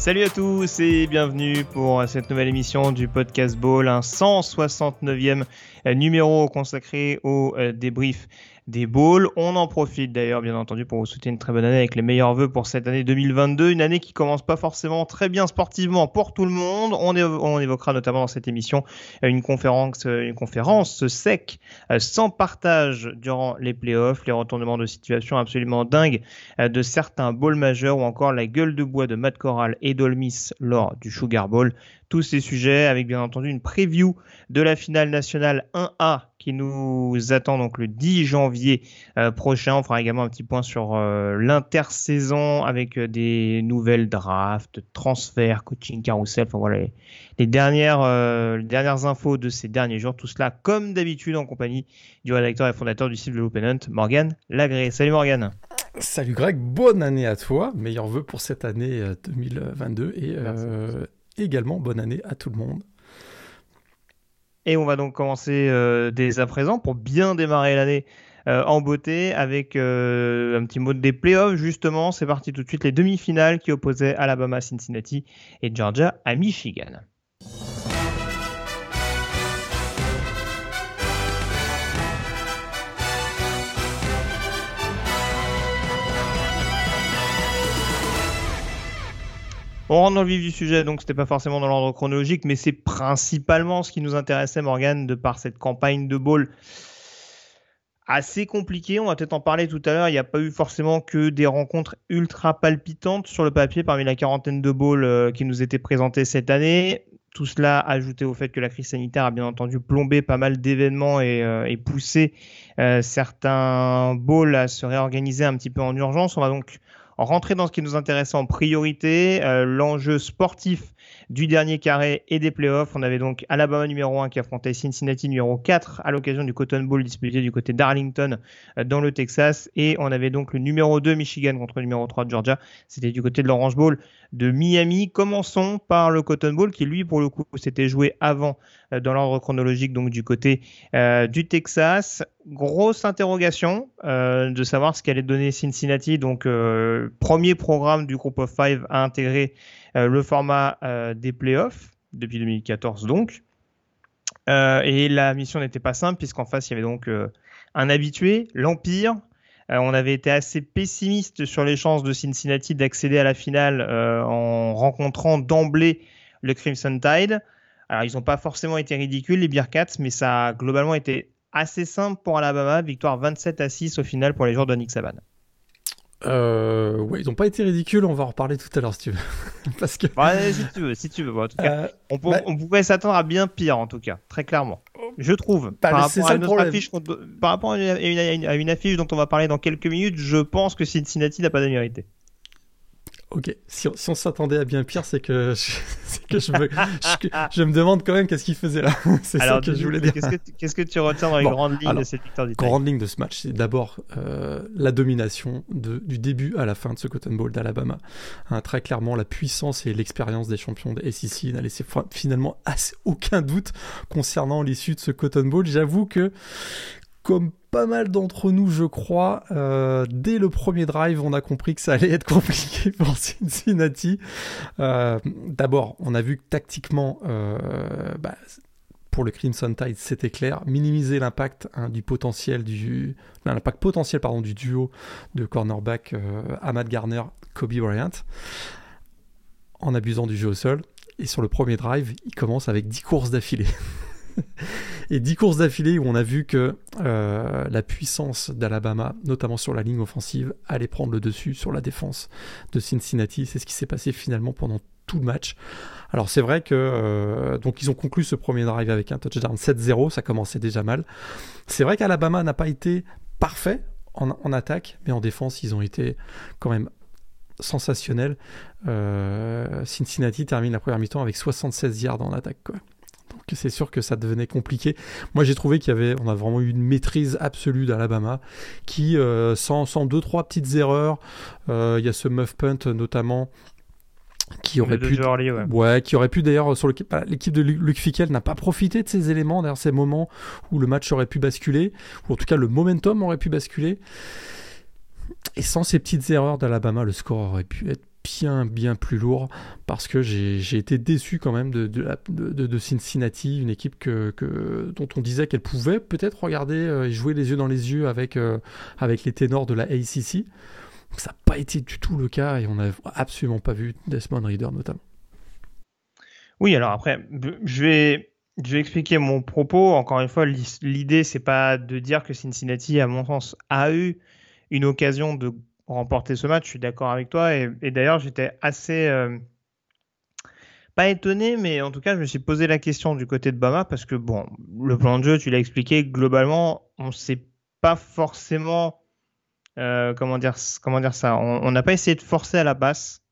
Salut à tous et bienvenue pour cette nouvelle émission du podcast Ball, un 169e numéro consacré au euh, débrief des balls. On en profite d'ailleurs, bien entendu, pour vous souhaiter une très bonne année avec les meilleurs vœux pour cette année 2022. Une année qui commence pas forcément très bien sportivement pour tout le monde. On, évoquera notamment dans cette émission une conférence, une conférence sec, euh, sans partage durant les playoffs, les retournements de situation absolument dingues euh, de certains balls majeurs ou encore la gueule de bois de Matt Corral et Dolmis lors du Sugar Bowl tous ces sujets avec bien entendu une preview de la finale nationale 1A qui nous attend donc le 10 janvier euh, prochain. On fera également un petit point sur euh, l'intersaison avec euh, des nouvelles drafts, transferts, coaching carousel. Enfin voilà les, dernières, dernières infos de ces derniers jours. Tout cela comme d'habitude en compagnie du rédacteur et fondateur du site de l'Open Hunt, Morgan Lagré. Salut Morgan. Salut Greg, bonne année à toi. Meilleurs vœux pour cette année 2022 et également bonne année à tout le monde. Et on va donc commencer euh, dès à présent pour bien démarrer l'année euh, en beauté avec euh, un petit mot des playoffs. Justement, c'est parti tout de suite les demi-finales qui opposaient Alabama Cincinnati et Georgia à Michigan. On rentre dans le vif du sujet, donc c'était pas forcément dans l'ordre chronologique, mais c'est principalement ce qui nous intéressait, Morgan, de par cette campagne de ball assez compliquée. On va peut-être en parler tout à l'heure. Il n'y a pas eu forcément que des rencontres ultra palpitantes sur le papier parmi la quarantaine de balls euh, qui nous étaient présentés cette année. Tout cela ajouté au fait que la crise sanitaire a bien entendu plombé pas mal d'événements et, euh, poussé euh, certains balls à se réorganiser un petit peu en urgence. On va donc rentrer dans ce qui nous intéresse en priorité, euh, l'enjeu sportif du dernier carré et des playoffs. On avait donc Alabama numéro 1 qui affrontait Cincinnati numéro 4 à l'occasion du Cotton Bowl disputé du côté d'Arlington euh, dans le Texas. Et on avait donc le numéro 2 Michigan contre le numéro 3 de Georgia. C'était du côté de l'Orange Bowl de Miami. Commençons par le Cotton Bowl qui lui pour le coup s'était joué avant euh, dans l'ordre chronologique donc du côté euh, du Texas. Grosse interrogation de savoir ce qu'allait donner Cincinnati. Donc premier programme du groupe of five à intégrer le format euh, des playoffs depuis 2014 donc. Euh, et la mission n'était pas simple puisqu'en face il y avait donc un habitué, l'Empire, on avait été assez pessimiste sur les chances de Cincinnati d'accéder à la finale en rencontrant d'emblée le Crimson Tide. Alors ils n'ont pas forcément été ridicules les Bearcats, mais ça a globalement été assez simple pour Alabama. Victoire 27 à 6 au final pour les joueurs de Nick Saban. Euh, ouais, ils n'ont pas été ridicules, on va en reparler tout à l'heure si tu veux. Parce que... Ouais, si tu veux, si tu veux. en tout cas, euh, on, bah- on, pouvait s'attendre à bien pire, en tout cas, très clairement. Je trouve. Bah, par, rapport à une affiche, par rapport à une, à une, affiche dont on va parler dans quelques minutes, je pense que Cincinnati n'a pas de Ok, si on, si on s'attendait à bien pire, c'est que, je, que je, me, je, me demande quand même qu'est-ce qu'il faisait là. c'est ça que je voulais dire. Qu'est-ce que, tu retiens dans les grandes lignes de cette victoire du Grande ligne de ce match, c'est d'abord euh, la domination de, du début à la fin de ce Cotton Bowl d'Alabama. Hein, très clairement, la puissance et l'expérience des champions de SEC n'a laissé finalement assez, aucun doute concernant l'issue de ce Cotton Bowl. J'avoue que comme pas mal d'entre nous, je crois, euh, dès le premier drive, on a compris que ça allait être compliqué pour Cincinnati. Euh, d'abord, on a vu que tactiquement, euh, bah, pour le Crimson Tide, c'était clair, minimiser l'impact hein, du potentiel du l'impact potentiel duo de cornerback Ahmad Garner, Kobe Bryant, en abusant du jeu au sol. Et sur le premier drive, il commence avec 10 courses d'affilée. et 10 courses d'affilée où on a vu que euh, la puissance d'Alabama, notamment sur la ligne offensive, allait prendre le dessus sur la défense de Cincinnati. C'est ce qui s'est passé finalement pendant tout le match. Alors c'est vrai que euh, donc ils ont conclu ce premier drive avec un touchdown 7-0, ça commençait déjà mal. C'est vrai qu'Alabama n'a pas été parfait en, attaque, mais en défense ils ont été quand même sensationnels. Euh, Cincinnati termine la première mi-temps avec 76 yards en attaque. Quoi. C'est sûr que ça devenait compliqué. Moi j'ai trouvé qu'il y avait, on a vraiment eu une maîtrise absolue d'Alabama, qui euh, sans, sans deux trois petites erreurs, il y a ce muff punt notamment qui aurait pu ouais. qui aurait pu d'ailleurs sur bah, l'équipe de Luc Fickel n'a pas profité de ces éléments d'ailleurs ces moments où le match aurait pu basculer ou en tout cas le momentum aurait pu basculer et sans ces petites erreurs d'Alabama le score aurait pu être bien bien plus lourd parce que j'ai été déçu quand même de, Cincinnati une équipe dont on disait qu'elle pouvait peut-être regarder euh, et jouer les yeux dans les yeux avec, euh, les ténors de la ACC ça n'a pas été du tout le cas et on n'a absolument pas vu Desmond Reader notamment. Oui, alors après, je vais, je vais expliquer mon propos. Encore une fois, l'idée, c'est pas de dire que Cincinnati, à mon sens, a eu une occasion de remporter ce match. Je suis d'accord avec toi. Et, d'ailleurs, j'étais assez. Euh, pas étonné, mais en tout cas, je me suis posé la question du côté de Bama parce que, bon, le plan de jeu, tu l'as expliqué, globalement, on ne sait pas forcément euh, comment dire comment dire ça On n'a pas essayé de forcer à la basse.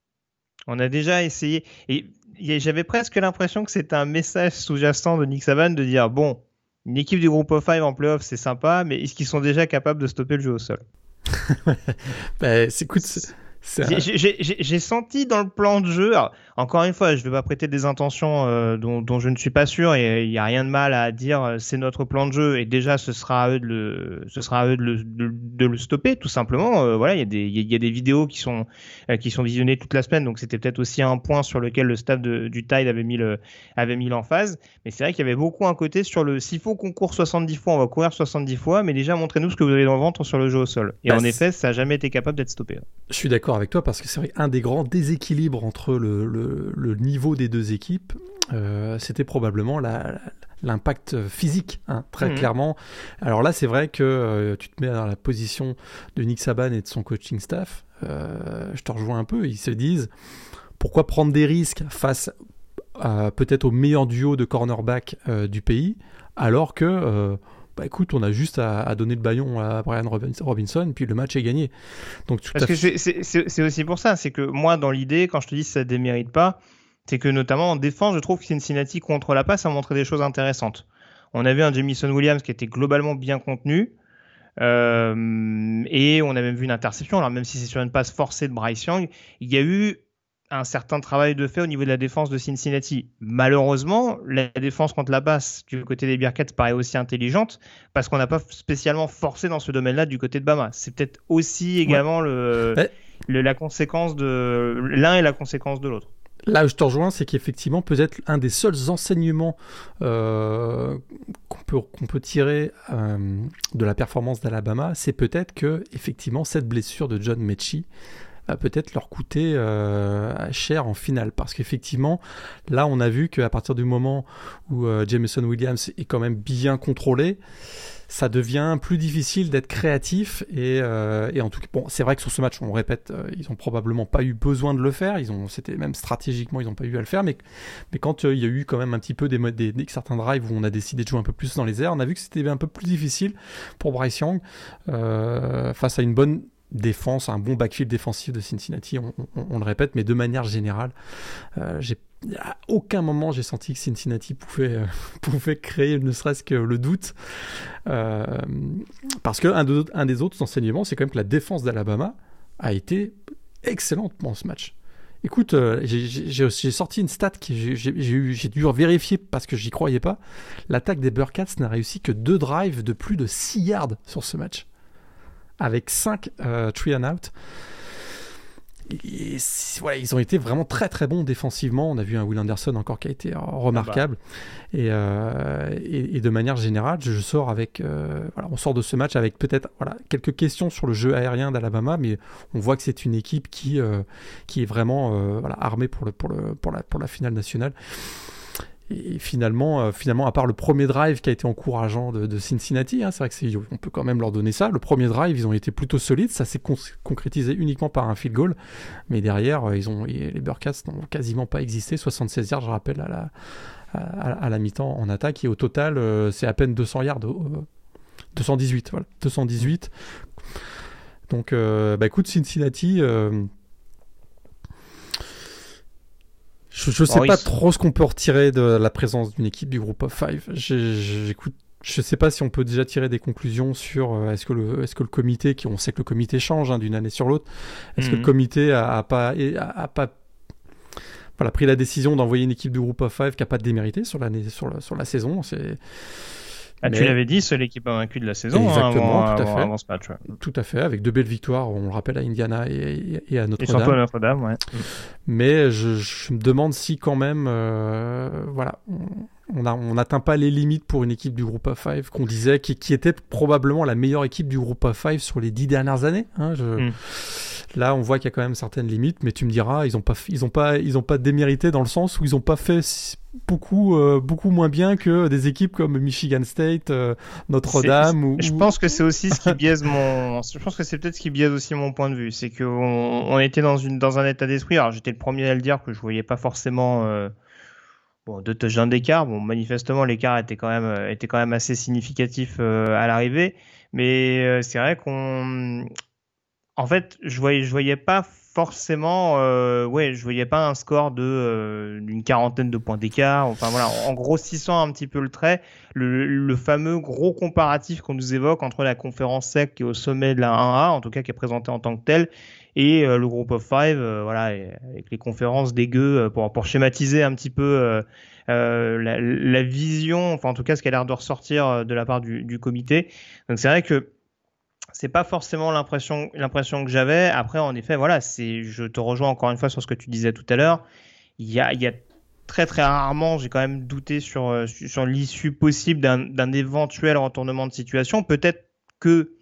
On a déjà essayé et j'avais presque l'impression que c'était un message sous-jacent de Nick Saban de dire bon, une équipe du groupe of five en playoff c'est sympa, mais est-ce qu'ils sont déjà capables de stopper le jeu au sol? bah, écoute, j'ai senti dans le plan de jeu, encore une fois, je ne vais pas prêter des intentions euh, dont, je ne suis pas sûr et il n'y a rien de mal à dire euh, c'est notre plan de jeu et déjà ce sera à eux de le, ce sera à eux de le, de, le stopper tout simplement. Euh, voilà, il y, a des, il y a des vidéos qui sont, qui sont visionnées toute la semaine donc c'était peut-être aussi un point sur lequel le staff de, du Tide avait mis le, avait mis l'emphase. Mais c'est vrai qu'il y avait beaucoup un côté sur le s'il faut qu'on court 70 fois, on va courir 70 fois, mais déjà montrez-nous ce que vous avez dans le ventre sur le jeu au sol. Et bah, en effet, ça n'a jamais été capable d'être stoppé. Je suis d'accord avec toi parce que c'est vrai un des grands déséquilibres entre le, le, niveau des deux équipes, euh, c'était probablement l'impact physique, hein, très mhm. clairement. Alors là, c'est vrai que euh, tu te mets dans la position de Nick Saban et de son coaching staff. Euh, je te rejoins un peu. Ils se disent pourquoi prendre des risques face peut-être au meilleur duo de cornerback du pays, alors que bah écoute, on a juste à, donner le baillon à Brian Robinson, puis le match est gagné. Donc, Parce que c'est aussi pour ça, c'est que moi, dans l'idée, quand je te dis que ça ne démérite pas, c'est que notamment en défense, je trouve que Cincinnati contre la passe a montré des choses intéressantes. On avait un Jamison Williams qui était globalement bien contenu. Euh, et on a même vu une interception. Alors même si c'est sur une passe forcée de Bryce Young, il y a eu un certain travail de fait au niveau de la défense de Cincinnati. Malheureusement, la défense contre la basse du côté des Bearcats paraît aussi intelligente parce qu'on n'a pas spécialement forcé dans ce domaine-là du côté de Bama. C'est peut-être aussi également le, la conséquence de l'un et la conséquence de l'autre. Là où je te rejoins, c'est qu'effectivement, peut-être un des seuls enseignements euh, qu'on peut, qu'on peut tirer euh, de la performance d'Alabama, c'est peut-être que effectivement cette blessure de John Mechie peut-être leur coûter euh, cher en finale. Parce qu'effectivement, là, on a vu qu'à partir du moment où euh, Jameson Williams est quand même bien contrôlé, ça devient plus difficile d'être créatif et, euh, en tout cas bon c'est vrai que sur ce match on répète ils ont probablement pas eu besoin de le faire ils ont c'était même stratégiquement ils n'ont pas eu à le faire mais mais quand il y a eu quand même un petit peu des, des, des, certains drives où on a décidé de jouer un peu plus dans les airs on a vu que c'était un peu plus difficile pour Bryce Young face à une bonne défense, un bon backfield défensif de Cincinnati, on, le répète, mais de manière générale, euh, à aucun moment j'ai senti que Cincinnati pouvait, euh, pouvait créer ne serait-ce que le doute. Euh, parce que un, des autres enseignements, c'est quand même que la défense d'Alabama a été excellente dans ce match. Écoute, j'ai sorti une stat que j'ai dû vérifier parce que j'y croyais pas. L'attaque des Burkats n'a réussi que deux drives de plus de 6 yards sur ce match avec 5 euh, three and out. ils ont été vraiment très très bons défensivement. On a vu un Will Anderson encore qui a été remarquable. Euh, et, et, de manière générale, je sors avec, euh, voilà, on sort de ce match avec peut-être voilà, quelques questions sur le jeu aérien d'Alabama, mais on voit que c'est une équipe qui, qui est vraiment voilà, armée pour, le, pour, le, pour, la, pour la finale nationale. Et finalement, euh, finalement, à part le premier drive qui a été encourageant de, Cincinnati, hein, c'est vrai que on peut quand même leur donner ça. Le premier drive, ils ont été plutôt solides. Ça s'est concrétisé uniquement par un field goal, mais derrière, euh, ils ont, les Burkats n'ont quasiment pas existé. 76 yards, je rappelle, à la, à, la mi-temps en attaque, et au total, euh, c'est à peine 200 yards. 218, voilà, 218. Donc, bah écoute, Cincinnati. Je, ne sais pas trop ce qu'on peut retirer de la présence d'une équipe du groupe of five. J'écoute. Je sais pas si on peut déjà tirer des conclusions sur euh, est-ce que le est-ce que le comité qui on sait que le comité change hein, d'une année sur l'autre est-ce que le mhm. comité a, pas a, pas voilà pris la décision d'envoyer une équipe du groupe of five qui a pas démérité sur l'année sur la, sur la saison? C'est ah, Tu l'avais dit, c'est l'équipe invaincue de la saison. Hein, Exactement, tout, à fait. ce match, tout à fait, avec deux belles victoires, on le rappelle, à Indiana et, à Notre-Dame. Et Notre-Dame, ouais. Mais je, me demande si quand même, euh, voilà, on n'atteint pas les limites pour une équipe du groupe of five qu'on disait, qui, qui, était probablement la meilleure équipe du groupe of five sur les dix dernières années. Hein, je... Hmm. Là, on voit qu'il y a quand même certaines limites, mais tu me diras, ils n'ont pas, ils ont pas, ils ont pas démérité dans le sens où ils n'ont pas fait beaucoup, euh, beaucoup moins bien que des équipes comme Michigan State, euh, Notre-Dame. Ou, je pense que c'est aussi ce qui biaise mon. Je pense que c'est peut-être ce qui biaise aussi mon point de vue, c'est qu'on on était dans une, dans un état d'esprit. Alors, j'étais le premier à le dire que je voyais pas forcément. Euh... Bon, deux touchdowns d'écart. Bon, manifestement, l'écart était quand même, était quand même assez significatif euh, à l'arrivée. Mais c'est vrai qu'on en fait, je voyais, je voyais pas forcément, euh, ouais, je voyais pas un score de euh, d'une quarantaine de points d'écart. Enfin voilà, en, grossissant un petit peu le trait, le, fameux gros comparatif qu'on nous évoque entre la conférence SEC qui est au sommet de la 1A, en tout cas qui est présentée en tant que telle, et euh, le groupe of five, voilà, avec les conférences dégueu pour pour schématiser un petit peu. La, la, vision, enfin en tout cas ce qui a l'air de ressortir de la part du, du comité. Donc c'est vrai que c'est pas forcément l'impression l'impression que j'avais. Après, en effet, voilà, c'est, je te rejoins encore une fois sur ce que tu disais tout à l'heure. Il y a, très très rarement, j'ai quand même douté sur euh, sur l'issue possible d'un éventuel retournement de situation. Peut-être que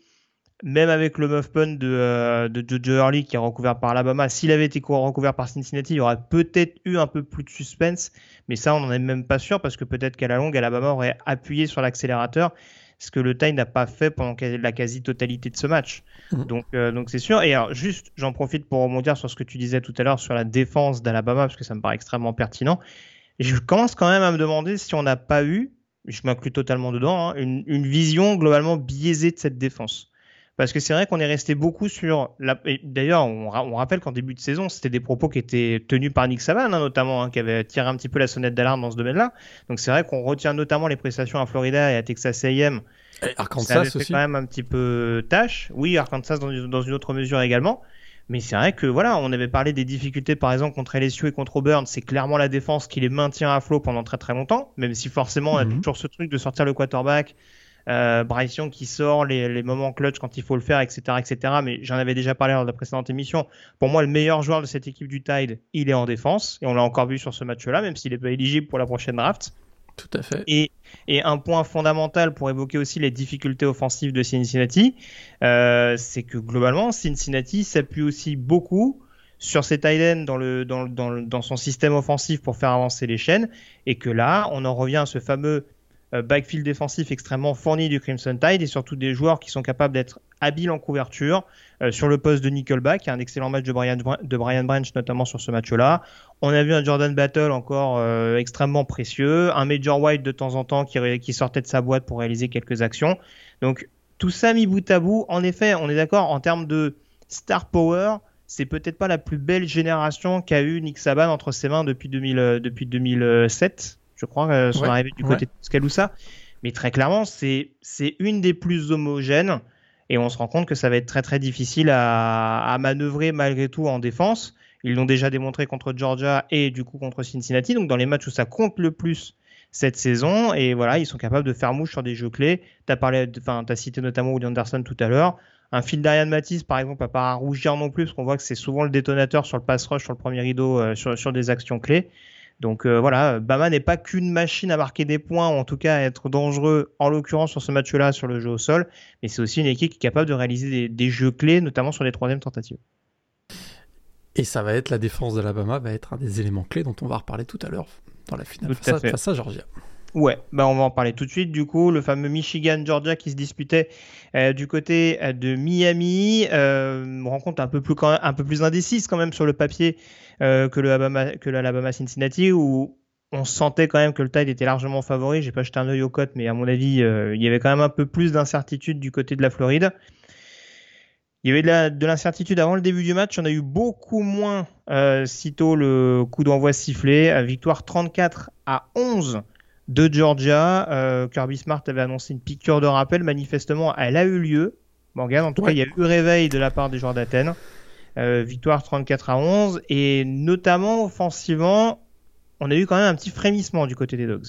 même avec le muff pun de, euh, de Jojo Early qui est recouvert par Alabama, s'il avait été recouvert par Cincinnati, il y aurait peut-être eu un peu plus de suspense, mais ça on n'en est même pas sûr parce que peut-être qu'à la longue, Alabama aurait appuyé sur l'accélérateur ce que le Tide n'a pas fait pendant la quasi-totalité de ce match. Mmh. Donc, euh, donc c'est sûr. Et alors, juste, j'en profite pour rebondir sur ce que tu disais tout à l'heure sur la défense d'Alabama, parce que ça me paraît extrêmement pertinent. je commence quand même à me demander si on n'a pas eu, je m'inclus totalement dedans, hein, une, une, vision globalement biaisée de cette défense. Parce que c'est vrai qu'on est resté beaucoup sur. La... D'ailleurs, on, rappelle qu'en début de saison, c'était des propos qui étaient tenus par Nick Saban, hein, notamment, hein, qui avait tiré un petit peu la sonnette d'alarme dans ce domaine-là. Donc c'est vrai qu'on retient notamment les prestations à Florida et à Texas A&M. Arkansas ça fait quand même un petit peu tâche. Oui, Arkansas dans, dans une autre mesure également. Mais c'est vrai que voilà, on avait parlé des difficultés par exemple contre LSU et contre Auburn. C'est clairement la défense qui les maintient à flot pendant très très longtemps, même si forcément on a mhm. toujours ce truc de sortir le quarterback, euh, Bryce Young qui sort les, les, moments clutch quand il faut le faire, etc., etc. Mais j'en avais déjà parlé lors de la précédente émission. Pour moi, le meilleur joueur de cette équipe du Tide, il est en défense, et on l'a encore vu sur ce match-là, même s'il n'est pas éligible pour la prochaine draft. Tout à fait. Et, et, un point fondamental pour évoquer aussi les difficultés offensives de Cincinnati, euh, c'est que globalement, Cincinnati s'appuie aussi beaucoup sur ses tight dans, le, dans, dans, dans, son système offensif pour faire avancer les chaînes, et que là, on en revient à ce fameux backfield défensif extrêmement fourni du Crimson Tide et surtout des joueurs qui sont capables d'être habiles en couverture. Euh, sur le poste de Nickelback, un excellent match de Brian, de Brian Branch notamment sur ce match-là. On a vu un Jordan Battle encore euh, extrêmement précieux, un Major White de temps en temps qui, sortait de sa boîte pour réaliser quelques actions. Donc tout ça mis bout à bout, en effet, on est d'accord en termes de star power, c'est peut-être pas la plus belle génération qu'a eu Nick Saban entre ses mains depuis, 2000, depuis 2007 je crois, euh, sont arrivés du côté de Tuscaloosa. Mais très clairement, c'est une des plus homogènes. Et on se rend compte que ça va être très très difficile à, à manœuvrer malgré tout en défense. Ils l'ont déjà démontré contre Georgia et du coup contre Cincinnati. Donc dans les matchs où ça compte le plus cette saison. Et voilà, ils sont capables de faire mouche sur des jeux clés. Tu as, parlé, as cité notamment William Anderson tout à l'heure. Un fil d'Ariane Matisse, par exemple, n'a pas à rougir non plus, parce qu'on voit que c'est souvent le détonateur sur le pass rush, sur le premier rideau, euh, sur, sur des actions clés. Donc euh, voilà, Bama n'est pas qu'une machine à marquer des points, ou en tout cas à être dangereux, en l'occurrence sur ce match-là, sur le jeu au sol, mais c'est aussi une équipe qui est capable de réaliser des, jeux clés, notamment sur les troisièmes tentatives. Et ça va être la défense d'Alabama, va être un des éléments clés dont on va reparler tout à l'heure. dans la finale face à, face à, Georgia. Ouais, bah on va en parler tout de suite. Du coup, le fameux Michigan-Georgia qui se disputait euh, du côté euh, de Miami, euh, rencontre un peu plus quand même, un peu plus indécise quand même sur le papier que le Alabama, que l'Alabama Cincinnati où on sentait quand même que le Tide était largement favori. J'ai pas jeté un œil aux cotes, mais à mon avis, il y avait quand même un peu plus d'incertitude du côté de la Floride. Il y avait de l'incertitude avant le début du match. On a eu beaucoup moins sitôt le coup d'envoi sifflé. Victoire 34 à 11 de Georgia. Euh, Kirby Smart avait annoncé une piqûre de rappel. Manifestement, elle a eu lieu. Morgan, en tout cas, il y a eu réveil de la part des joueurs d'Athènes. Euh, victoire 34 à 11. Et notamment offensivement, on a eu quand même un petit frémissement du côté des Dogs.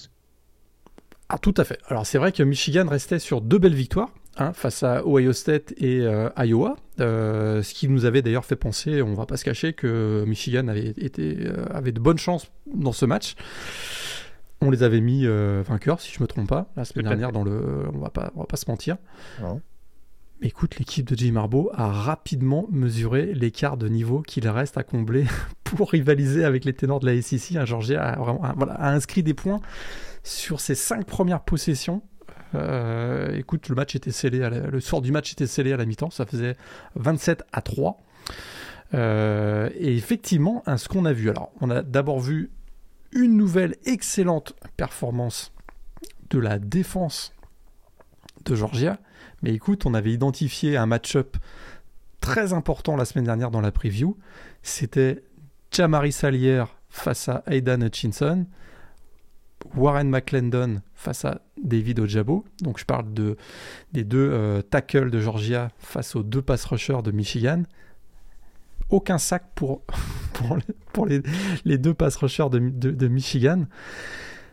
Ah, tout à fait. Alors, c'est vrai que Michigan restait sur deux belles victoires. Hein, face à Ohio State et euh, Iowa, euh, ce qui nous avait d'ailleurs fait penser, on va pas se cacher, que Michigan avait, été, euh, avait de bonnes chances dans ce match. On les avait mis vainqueurs, si je me trompe pas, la semaine dernière dans le, on va pas, on va pas se mentir. Mais écoute, l'équipe de Jim Marbo a rapidement mesuré l'écart de niveau qu'il reste à combler pour rivaliser avec les ténors de la SEC. Un Georgia a, voilà, a inscrit des points sur ses cinq premières possessions euh, écoute, le match était scellé, le sort du match était scellé à la mi-temps, ça faisait 27 à 3. Euh, et effectivement, ce qu'on a vu, alors on a d'abord vu une nouvelle excellente performance de la défense de Georgia, mais écoute, on avait identifié un match-up très important la semaine dernière dans la preview, c'était Jamari Salier face à Aidan Hutchinson. Warren McClendon face à David Ojabo. Donc je parle de, des deux euh, tackles de Georgia face aux deux pass rushers de Michigan. Aucun sac pour, pour, les, deux pass rushers de, de, Michigan.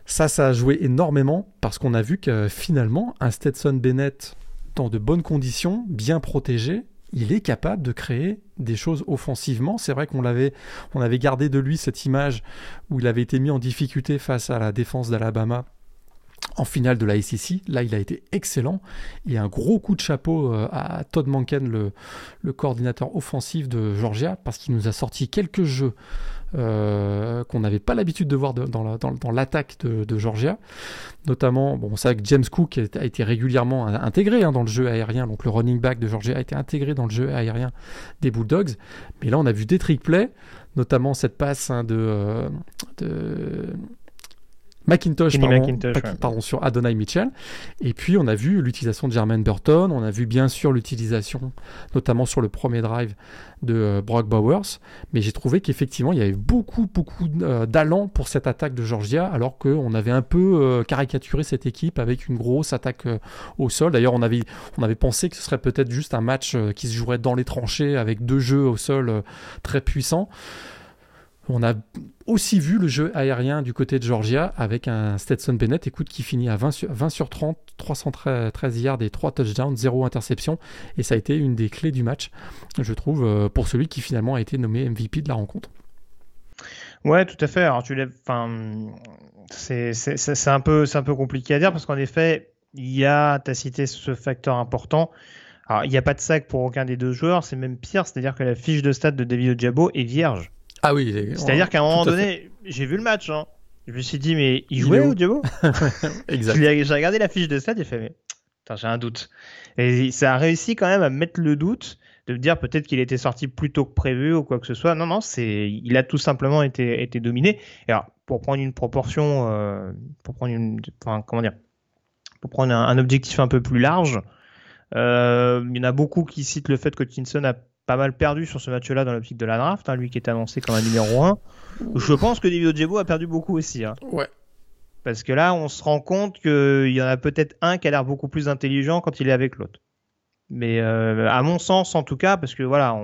Ça, ça a joué énormément parce qu'on a vu que finalement, un Stetson Bennett dans de bonnes conditions, bien protégé, il est capable de créer des choses offensivement. C'est vrai qu'on l'avait, on avait gardé de lui cette image où il avait été mis en difficulté face à la défense d'Alabama en finale de la SEC. Là, il a été excellent. Et un gros coup de chapeau euh, à Todd Manken, le, coordinateur offensif de Georgia, parce qu'il nous a sorti quelques jeux euh, qu'on n'avait pas l'habitude de voir dans, l'attaque de, Georgia. Notamment, bon, on sait que James Cook a été régulièrement intégré hein, dans le jeu aérien, donc le running back de Georgia a été intégré dans le jeu aérien des Bulldogs. Mais là, on a vu des trick plays, notamment cette passe hein, de, euh, de Macintosh, pardon, sur Adonai Mitchell. Et puis on a vu l'utilisation de Jermaine Burton, on a vu bien sûr l'utilisation, notamment sur le premier drive de euh, Brock Bowers. Mais j'ai trouvé qu'effectivement il y avait beaucoup, beaucoup euh, d'allant pour cette attaque de Georgia, alors qu'on avait un peu euh, caricaturé cette équipe avec une grosse attaque au sol. D'ailleurs, on avait, on avait pensé que ce serait peut-être juste un match qui se jouerait dans les tranchées avec deux jeux au sol très puissants. On a aussi vu le jeu aérien du côté de Georgia avec un Stetson Bennett, écoute, qui finit à 20 sur, 20 sur 30, 313 yards et 3 touchdowns, 0 interception. Et ça a été une des clés du match, je trouve, euh, pour celui qui finalement a été nommé MVP de la rencontre. Ouais, tout à fait. Alors, tu enfin, c'est un, peu, un peu compliqué à dire parce qu'en effet, il y a, tu as cité ce facteur important. Alors, il n'y a pas de sac pour aucun des deux joueurs, c'est même pire, c'est-à-dire que la fiche de stade de David Ojabo est vierge. Ah oui. C'est-à-dire qu'à un moment donné, j'ai vu le match. Hein. Je me suis dit, mais il jouait ou Diabo Exact. J'ai regardé la fiche de stade et fait, mais j'ai un doute. Et ça a réussi quand même à mettre le doute de me dire peut-être qu'il était sorti plus tôt que prévu ou quoi que ce soit. Non, non, c'est, il a tout simplement été, été dominé. Et alors, pour prendre une proportion, euh, pour prendre une, enfin, comment dire, pour prendre un, objectif un peu plus large, euh, il y en a beaucoup qui citent le fait que Tinson a pas mal perdu sur ce match-là dans l'optique de la draft, hein, lui qui est annoncé comme un numéro 1. Je pense que David Ojebo a perdu beaucoup aussi. Hein. Ouais. Parce que là, on se rend compte qu'il y en a peut-être un qui a l'air beaucoup plus intelligent quand il est avec l'autre. Mais euh, à mon sens, en tout cas, parce que voilà,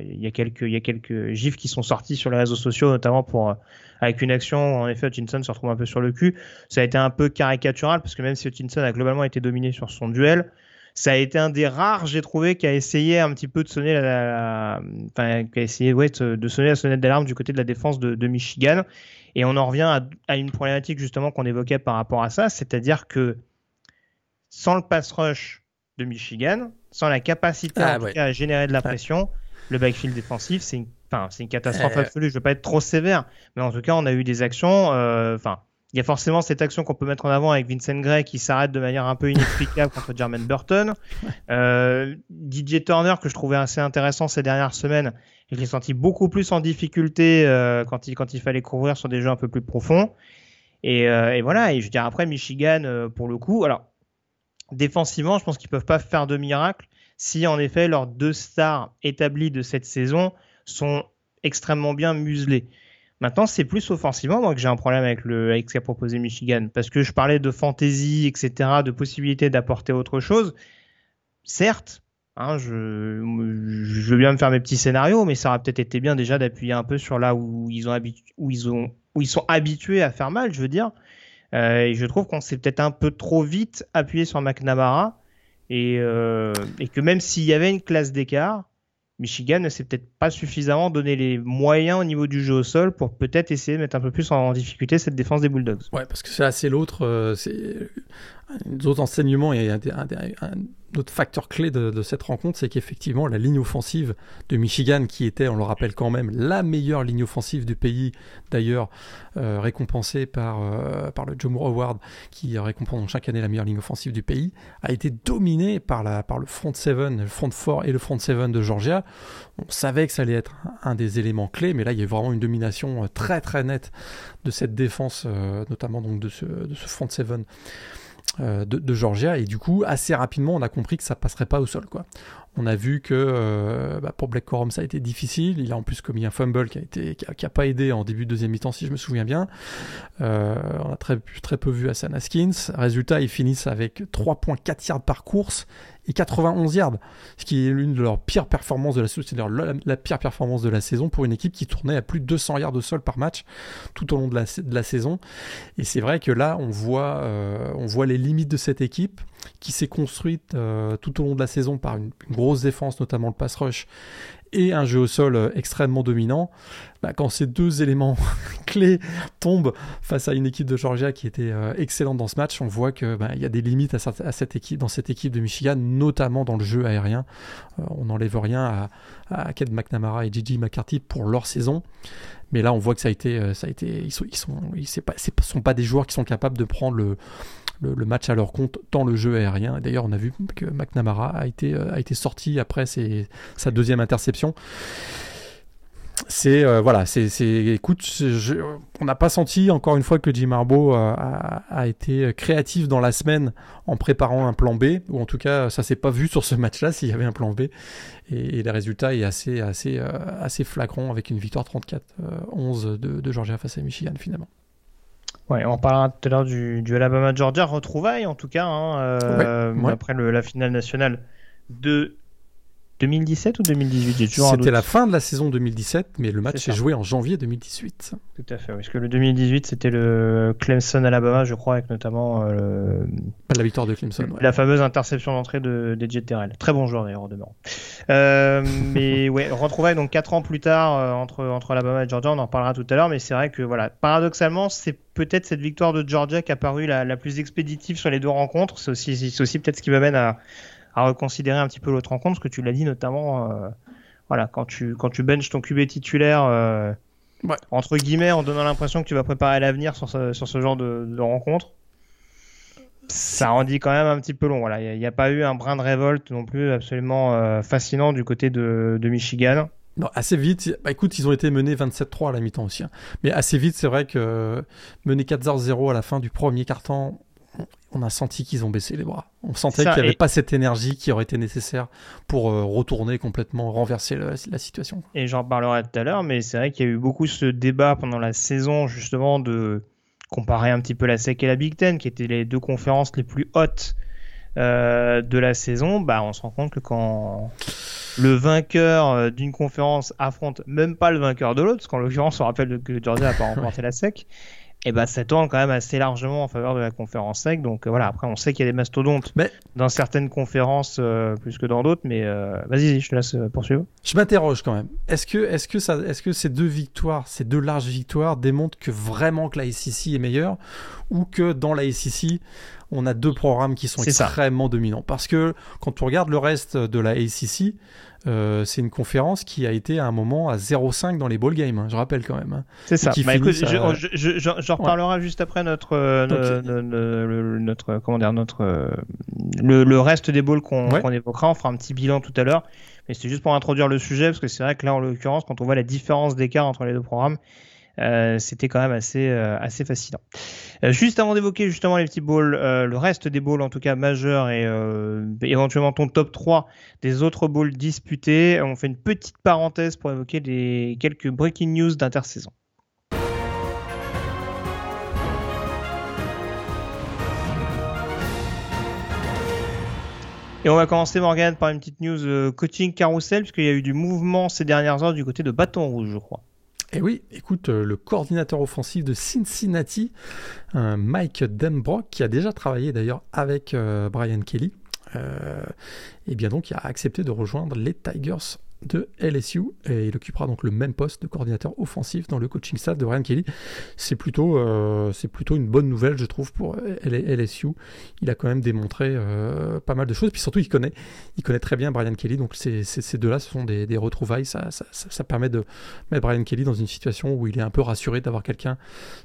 il y a quelques, il y a quelques gifs qui sont sortis sur les réseaux sociaux, notamment pour euh, avec une action où en effet Hutchinson se retrouve un peu sur le cul. Ça a été un peu caricatural parce que même si Hutchinson a globalement été dominé sur son duel, ça a été un des rares, j'ai trouvé, qui a essayé un petit peu de sonner la, enfin, qui a essayé, ouais, de sonner la sonnette d'alarme du côté de la défense de, Michigan. Et on en revient à, une problématique justement qu'on évoquait par rapport à ça, c'est-à-dire que sans le pass rush de Michigan, sans la capacité ah, à générer de la pression, le backfield défensif, c'est une, enfin, c'est une catastrophe euh. absolue. Je veux pas être trop sévère, mais en tout cas, on a eu des actions, euh, il y a forcément cette action qu'on peut mettre en avant avec Vincent Gray qui s'arrête de manière un peu inexplicable contre Jermaine Burton. Euh, DJ Turner que je trouvais assez intéressant ces dernières semaines, je l'ai senti beaucoup plus en difficulté euh, quand, il, quand il fallait couvrir sur des jeux un peu plus profonds. Et, euh, et voilà, et je veux dire après Michigan pour le coup, alors défensivement, je pense qu'ils peuvent pas faire de miracle si en effet leurs deux stars établies de cette saison sont extrêmement bien muselées. Maintenant, c'est plus offensivement que j'ai un problème avec le avec ce qu'a proposé Michigan parce que je parlais de fantaisie, etc., de possibilité d'apporter autre chose. Certes, hein, je, veux bien me faire mes petits scénarios, mais ça aurait peut-être été bien déjà d'appuyer un peu sur là où ils ont où ils ont où ils sont habitués à faire mal, je veux dire. Euh, et je trouve qu'on s'est peut-être un peu trop vite appuyé sur McNamara et, euh, et que même s'il y avait une classe d'écart, Michigan ne s'est peut-être pas suffisamment donné les moyens au niveau du jeu au sol pour peut-être essayer de mettre un peu plus en difficulté cette défense des Bulldogs. Ouais, parce que ça, c'est l'autre, euh, c'est d'autres enseignements et un, autre facteur clé de, cette rencontre, c'est qu'effectivement la ligne offensive de Michigan, qui était, on le rappelle quand même, la meilleure ligne offensive du pays, d'ailleurs euh, récompensée par, euh, le Joe Moore Award, qui récompense chaque année la meilleure ligne offensive du pays, a été dominée par, le front 7, le front 4 et le front 7 de Georgia. On savait que ça allait être un des éléments clés, mais là il y a vraiment une domination très très nette de cette défense, euh, notamment donc de ce, de ce front 7 euh, de, de, Georgia et du coup assez rapidement on a compris que ça passerait pas au sol quoi. On a vu que euh, bah, pour Black Corum ça a été difficile. Il a en plus commis un fumble qui a été qui a, pas aidé en début de deuxième mi-temps si je me souviens bien. Euh, on a très très peu vu Hassan Haskins. Résultat ils finissent avec 3.4 yards par course et 91 yards, ce qui est l'une de leurs pires performances de la saison, c'est-à-dire la, pire performance de la saison pour une équipe qui tournait à plus de 200 yards de sol par match tout au long de la, de la saison. Et c'est vrai que là, on voit, euh, on voit les limites de cette équipe qui s'est construite euh, tout au long de la saison par une, une grosse défense, notamment le pass rush, et un jeu au sol extrêmement dominant, bah, quand ces deux éléments clés tombent face à une équipe de Georgia qui était euh, excellente dans ce match, on voit que bah, y a des limites à, cette équipe, dans cette équipe de Michigan, notamment dans le jeu aérien. Euh, on n'enlève rien à, à Ked McNamara et Gigi McCarthy pour leur saison. Mais là, on voit que ça a été, ça a été, ils sont, ils sont, ils sont pas des joueurs qui sont capables de prendre le, le, match à leur compte dans le jeu aérien. D'ailleurs, on a vu que McNamara a été, a été sorti après sa deuxième interception. C'est euh, voilà, c'est écoute, on n'a pas senti encore une fois que Jim Harbaugh a, a, été créatif dans la semaine en préparant un plan B, ou en tout cas ça s'est pas vu sur ce match-là s'il y avait un plan B. Et, le résultat est assez assez euh, assez flagrant avec une victoire 34-11 euh, de, de Georgia face à Michigan finalement. Ouais, on parlera tout à l'heure du, du Alabama-Georgia, retrouvailles en tout cas, hein, euh, ouais, ouais. après le, la finale nationale de 2017 ou 2018 C'était la fin de la saison 2017, mais le match est, est joué en janvier 2018. Tout à fait, oui, parce que le 2018 c'était le Clemson-Alabama, je crois, avec notamment euh, la victoire de Clemson. Ouais. La fameuse interception d'entrée de, de Terrell. Très bon joueur d'ailleurs, en demeurant. Euh, mais ouais, retrouvailles donc 4 ans plus tard euh, entre, entre Alabama et Georgia, on en reparlera tout à l'heure, mais c'est vrai que voilà, paradoxalement, c'est peut-être cette victoire de Georgia qui a paru la, la plus expéditive sur les deux rencontres. C'est aussi, aussi peut-être ce qui m'amène à à reconsidérer un petit peu l'autre rencontre, parce que tu l'as dit notamment, euh, voilà, quand tu, quand tu benches ton QB titulaire, euh, ouais. entre guillemets, en donnant l'impression que tu vas préparer l'avenir sur ce, sur ce genre de, de rencontre, ça en dit quand même un petit peu long. Voilà, il n'y a, a, pas eu un brin de révolte non plus absolument euh, fascinant du côté de, de Michigan. Non, assez vite, bah écoute, ils ont été menés 27-3 à la mi-temps aussi. Hein. Mais assez vite, c'est vrai que mener 4-0 à la fin du premier quart-temps, on a senti qu'ils ont baissé les bras. On sentait qu'il n'y avait et... pas cette énergie qui aurait été nécessaire pour euh, retourner complètement, renverser la, la situation. Et j'en parlerai tout à l'heure, mais c'est vrai qu'il y a eu beaucoup ce débat pendant la saison, justement, de comparer un petit peu la SEC et la Big Ten, qui étaient les deux conférences les plus hautes euh, de la saison. Bah, on se rend compte que quand le vainqueur euh, d'une conférence affronte même pas le vainqueur de l'autre, parce qu'en l'occurrence, on rappelle que Georgia n'a pas remporté la SEC et ben ça tourne quand même assez largement en faveur de la conférence sec. Donc euh, voilà, après on sait qu'il y a des mastodontes mais... dans certaines conférences euh, plus que dans d'autres, mais euh, vas-y, je te laisse poursuivre. Je m'interroge quand même. Est-ce que, est-ce que ça, est-ce que ces deux victoires, ces deux larges victoires démontrent que vraiment que la SEC est meilleure ou que dans la SEC on a deux programmes qui sont extrêmement ça. dominants? Parce que quand on regarde le reste de la SEC, euh, c'est une conférence qui a été à un moment à 0,5 dans les ball games, hein, je rappelle quand même. Hein. C'est ça. Bah, écoute, j'en reparlerai juste après notre, euh, notre, comment dire, notre, euh, le, reste des balls qu'on évoquera. On fera un petit bilan tout à l'heure. Mais c'est juste pour introduire le sujet, parce que c'est vrai que là, en l'occurrence, quand on voit la différence d'écart entre les deux programmes, euh, c'était quand même assez, euh, fascinant. Euh, juste avant d'évoquer justement les petits balls, le reste des balls en tout cas majeurs et éventuellement ton top 3 des autres balls disputés, on fait une petite parenthèse pour évoquer les quelques breaking news d'intersaison. Et on va commencer, Morgan, par une petite news coaching carousel, puisqu'il y a eu du mouvement ces dernières heures du côté de Bâton Rouge, je crois. Et eh oui, écoute, euh, le coordinateur offensif de Cincinnati, Mike Denbrock, qui a déjà travaillé d'ailleurs avec euh, Brian Kelly, et euh, eh bien donc il a accepté de rejoindre les Tigers de LSU et il occupera donc le même poste de coordinateur offensif dans le coaching staff de Brian Kelly. C'est plutôt, euh, plutôt une bonne nouvelle, je trouve, pour LSU. Il a quand même démontré euh, pas mal de choses. Puis surtout, il connaît, il connaît très bien Brian Kelly. Donc ces, ces, deux-là, ce sont des, retrouvailles. Ça, ça, ça, permet de mettre Brian Kelly dans une situation où il est un peu rassuré d'avoir quelqu'un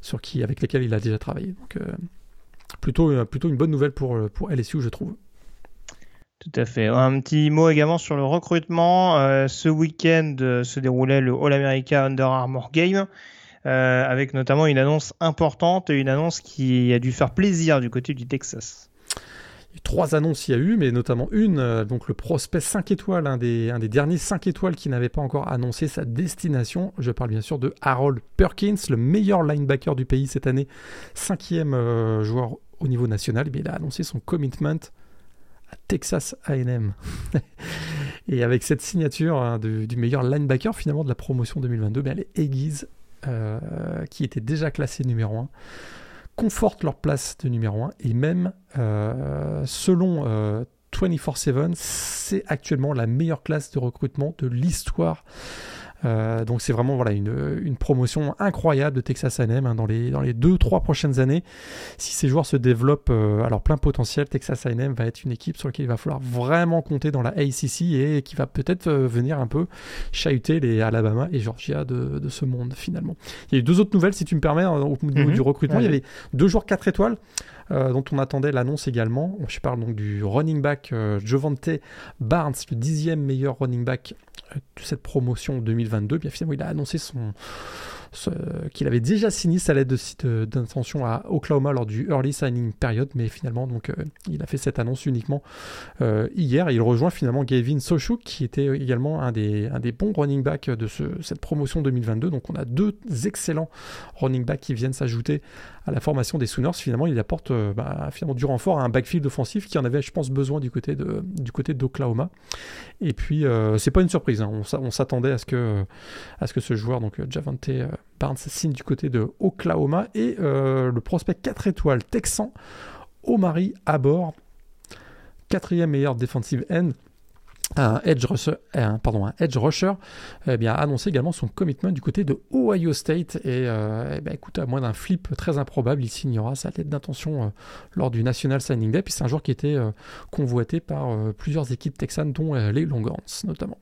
sur qui, avec lequel il a déjà travaillé. Donc euh, plutôt, plutôt une bonne nouvelle pour, pour LSU, je trouve. Tout à fait. Un petit mot également sur le recrutement. Euh, ce week-end euh, se déroulait le All America Under Armour Game, euh, avec notamment une annonce importante et une annonce qui a dû faire plaisir du côté du Texas. Trois annonces y a eu, mais notamment une, donc le prospect 5 étoiles, un des, derniers 5 étoiles qui n'avait pas encore annoncé sa destination. Je parle bien sûr de Harold Perkins, le meilleur linebacker du pays cette année, cinquième joueur au niveau national. il a annoncé son commitment Texas AM. et avec cette signature hein, du meilleur linebacker finalement de la promotion 2022, ben, les Aggies, qui étaient déjà classés numéro 1, confortent leur place de numéro 1 et même euh, selon 24-7, euh, c'est actuellement la meilleure classe de recrutement de l'histoire euh, donc c'est vraiment voilà, une, une, promotion incroyable de Texas A&M hein, dans les dans les deux trois prochaines années. Si ces joueurs se développent euh, à leur plein potentiel, Texas A&M va être une équipe sur laquelle il va falloir vraiment compter dans la ACC et qui va peut-être euh, venir un peu chahuter les Alabama et Georgia de, de, ce monde finalement. Il y a eu deux autres nouvelles si tu me permets au niveau mhm. du recrutement. Il y avait deux joueurs 4 étoiles. Euh, dont on attendait l'annonce également. Je parle donc du running back euh, Jovante Barnes, le dixième meilleur running back de cette promotion 2022. Bien finalement, il a annoncé son qu'il avait déjà signé sa lettre d'intention à Oklahoma lors du early signing period, mais finalement donc euh, il a fait cette annonce uniquement euh, hier il rejoint finalement Gavin Sochuk qui était également un des, un des bons running backs de ce, cette promotion 2022. Donc on a deux excellents running backs qui viennent s'ajouter à la formation des Sooners. Finalement, il apporte euh, bah, finalement du renfort à un backfield offensif qui en avait, je pense, besoin du côté de du côté d'Oklahoma. Et puis c'est pas une surprise, hein. on, s'attendait à ce que à ce que ce joueur donc Javante Barnes signe du côté de Oklahoma et euh, le prospect 4 étoiles texan Omari Abor, quatrième meilleur defensive end un edge rusher, pardon, un edge rusher eh a annoncé également son commitment du côté de Ohio State. Et, euh, eh écoute, à moins d'un flip très improbable, il signera sa lettre d'intention euh, lors du National Signing Day. Puis c'est un joueur qui était convoité par plusieurs équipes texanes, dont les Longhorns notamment.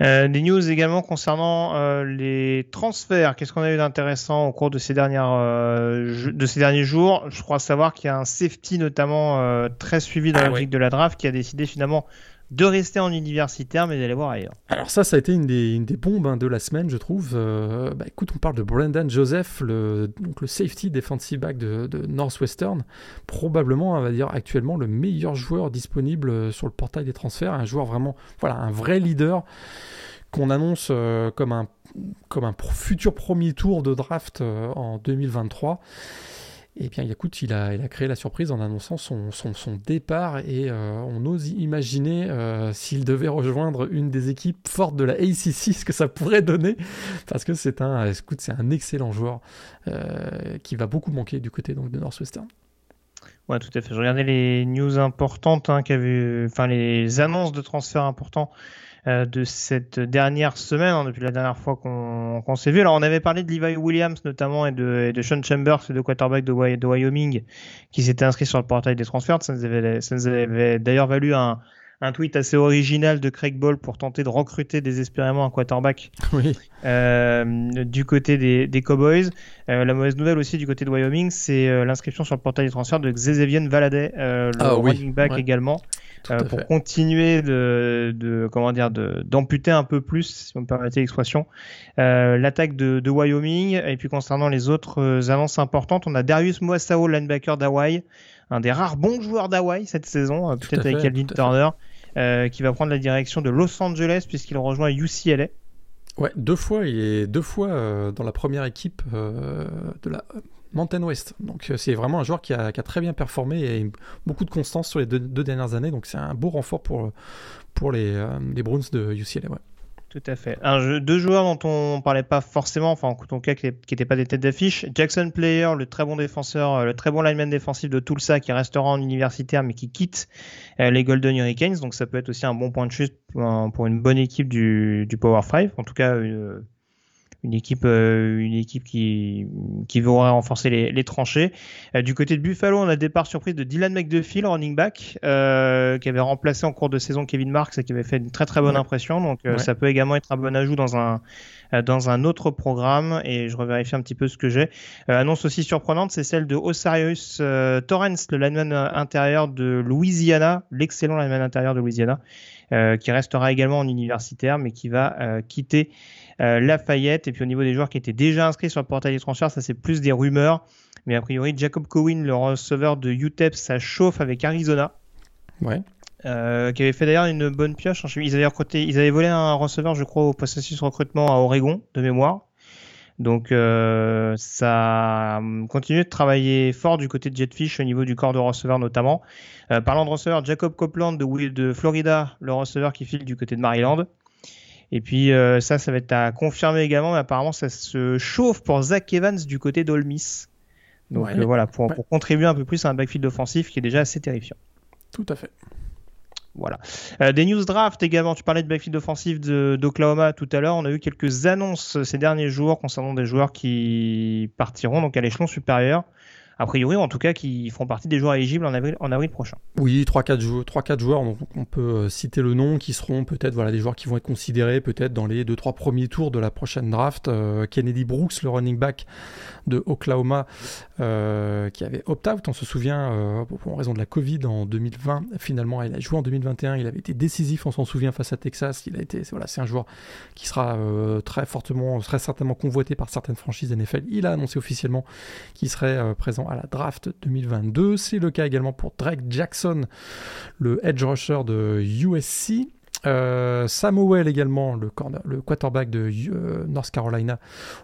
Euh, des news également concernant euh, les transferts. Qu'est-ce qu'on a eu d'intéressant au cours de ces dernières euh, de ces derniers jours? Je crois savoir qu'il y a un safety notamment euh, très suivi dans ah, la logique de la draft qui a décidé finalement de rester en universitaire mais d'aller voir ailleurs. Alors ça, ça a été une des, bombes hein, de la semaine, je trouve. bah, écoute, on parle de Brendan Joseph, le, donc le safety defensive back de, Northwestern, probablement, on va dire actuellement le meilleur joueur disponible sur le portail des transferts, un joueur vraiment, voilà, un vrai leader qu'on annonce euh, comme, un, comme un futur premier tour de draft euh, en 2023. Et eh bien, écoute, il a, créé la surprise en annonçant son, départ et euh, on ose imaginer s'il devait rejoindre une des équipes fortes de la ACC, ce que ça pourrait donner, parce que c'est un, un excellent joueur qui va beaucoup manquer du côté donc, de Northwestern. Ouais, tout à fait. Je regardais les news importantes, hein, enfin les annonces de transfert importants euh, de cette dernière semaine, hein, depuis la dernière fois qu'on s'est vu. Alors, on avait parlé de Levi Williams notamment et de, de Sean Chambers, le quarterback de, de Wyoming, qui s'était inscrit sur le portail des transferts. Ça nous avait, avait d'ailleurs valu un, un tweet assez original de Craig Ball pour tenter de recruter désespérément un quarterback oui. euh, du côté des, des Cowboys. Euh, la mauvaise nouvelle aussi du côté de Wyoming, c'est euh, l'inscription sur le portail des transferts de Xavier Valadez, euh, le Ah oui, running back ouais. également, euh, pour fait. continuer de, de comment dire d'amputer un peu plus, si vous me permettez l'expression, euh, l'attaque de, de Wyoming. Et puis concernant les autres annonces importantes, on a Darius Moasao, linebacker d'Hawaï, un des rares bons joueurs d'Hawaï cette saison, Tout peut-être avec Calvin. Turner, euh, qui va prendre la direction de Los Angeles puisqu'il rejoint UCLA. Ouais, deux fois, il est deux fois euh, dans la première équipe euh, de la Mountain West. Donc c'est vraiment un joueur qui a, qui a très bien performé et beaucoup de constance sur les deux, deux dernières années. Donc c'est un beau renfort pour, pour les, les Browns de UCLA. Ouais. Tout à fait. Un jeu, deux joueurs dont on parlait pas forcément, enfin en tout cas qui n'étaient pas des têtes d'affiche. Jackson Player, le très bon défenseur, euh, le très bon lineman défensif de Tulsa qui restera en universitaire mais qui quitte euh, les Golden Hurricanes. Donc ça peut être aussi un bon point de chute pour, un- pour une bonne équipe du, Power 5. En tout cas, une, une équipe, euh, une équipe qui, qui veut renforcer les, les tranchées. Euh, du côté de Buffalo, on a le départ surprise de Dylan McDuffie, le running back, euh, qui avait remplacé en cours de saison Kevin Marks et qui avait fait une très très bonne Ouais. impression. Donc euh, Ouais. ça peut également être un bon ajout dans un euh, dans un autre programme. Et je revérifie un petit peu ce que j'ai. Euh, annonce aussi surprenante, c'est celle de Osiris euh, Torrance, le lineman intérieur de Louisiana, l'excellent lineman intérieur de Louisiana, euh, qui restera également en universitaire, mais qui va euh, quitter Lafayette. Et puis au niveau des joueurs qui étaient déjà inscrits sur le portail des transferts, ça c'est plus des rumeurs. Mais a priori, Jacob Cowen, le receveur de UTEP, ça chauffe avec Arizona. Ouais. Euh, qui avait fait d'ailleurs une bonne pioche. hein. Ils avaient, recruté, ils avaient volé un receveur, je crois, au processus recrutement à Oregon, de mémoire. Donc euh, ça hum, continue de travailler fort du côté de Jetfish au niveau du corps de receveur notamment. Euh, parlant de receveur, Jacob Copeland de, de Florida, le receveur qui file du côté de Maryland. Et puis euh, ça, ça va être à confirmer également, mais apparemment ça se chauffe pour Zach Evans du côté d'Ole Miss. Donc Ouais. euh, voilà, pour, Ouais. pour contribuer un peu plus à un backfield offensif qui est déjà assez terrifiant. Tout à fait. Voilà. Euh, des news draft également. Tu parlais de backfield offensif d'Oklahoma tout à l'heure. On a eu quelques annonces ces derniers jours concernant des joueurs qui partiront donc à l'échelon supérieur. A priori, en tout cas, qui feront partie des joueurs éligibles en avril, en prochain. Oui, 3-4 joueurs, 3-4 joueurs, donc on peut euh, citer le nom, qui seront peut-être voilà, des joueurs qui vont être considérés peut-être dans les 2-3 premiers tours de la prochaine draft. Euh, Kennedy Brooks, le running back de Oklahoma, euh, qui avait opt-out, on se souvient, pour raison de la Covid en 2020. Finalement, il a joué en 2021, il avait été décisif, on s'en souvient, face à Texas. Il a été, voilà, c'est un joueur qui sera très fortement, très certainement convoité par certaines franchises NFL. Il a annoncé officiellement qu'il serait présent à la draft 2022. C'est le cas également pour Drake Jackson, le edge rusher de USC. Euh, Samuel également, le, corner- le quarterback de euh, North Carolina.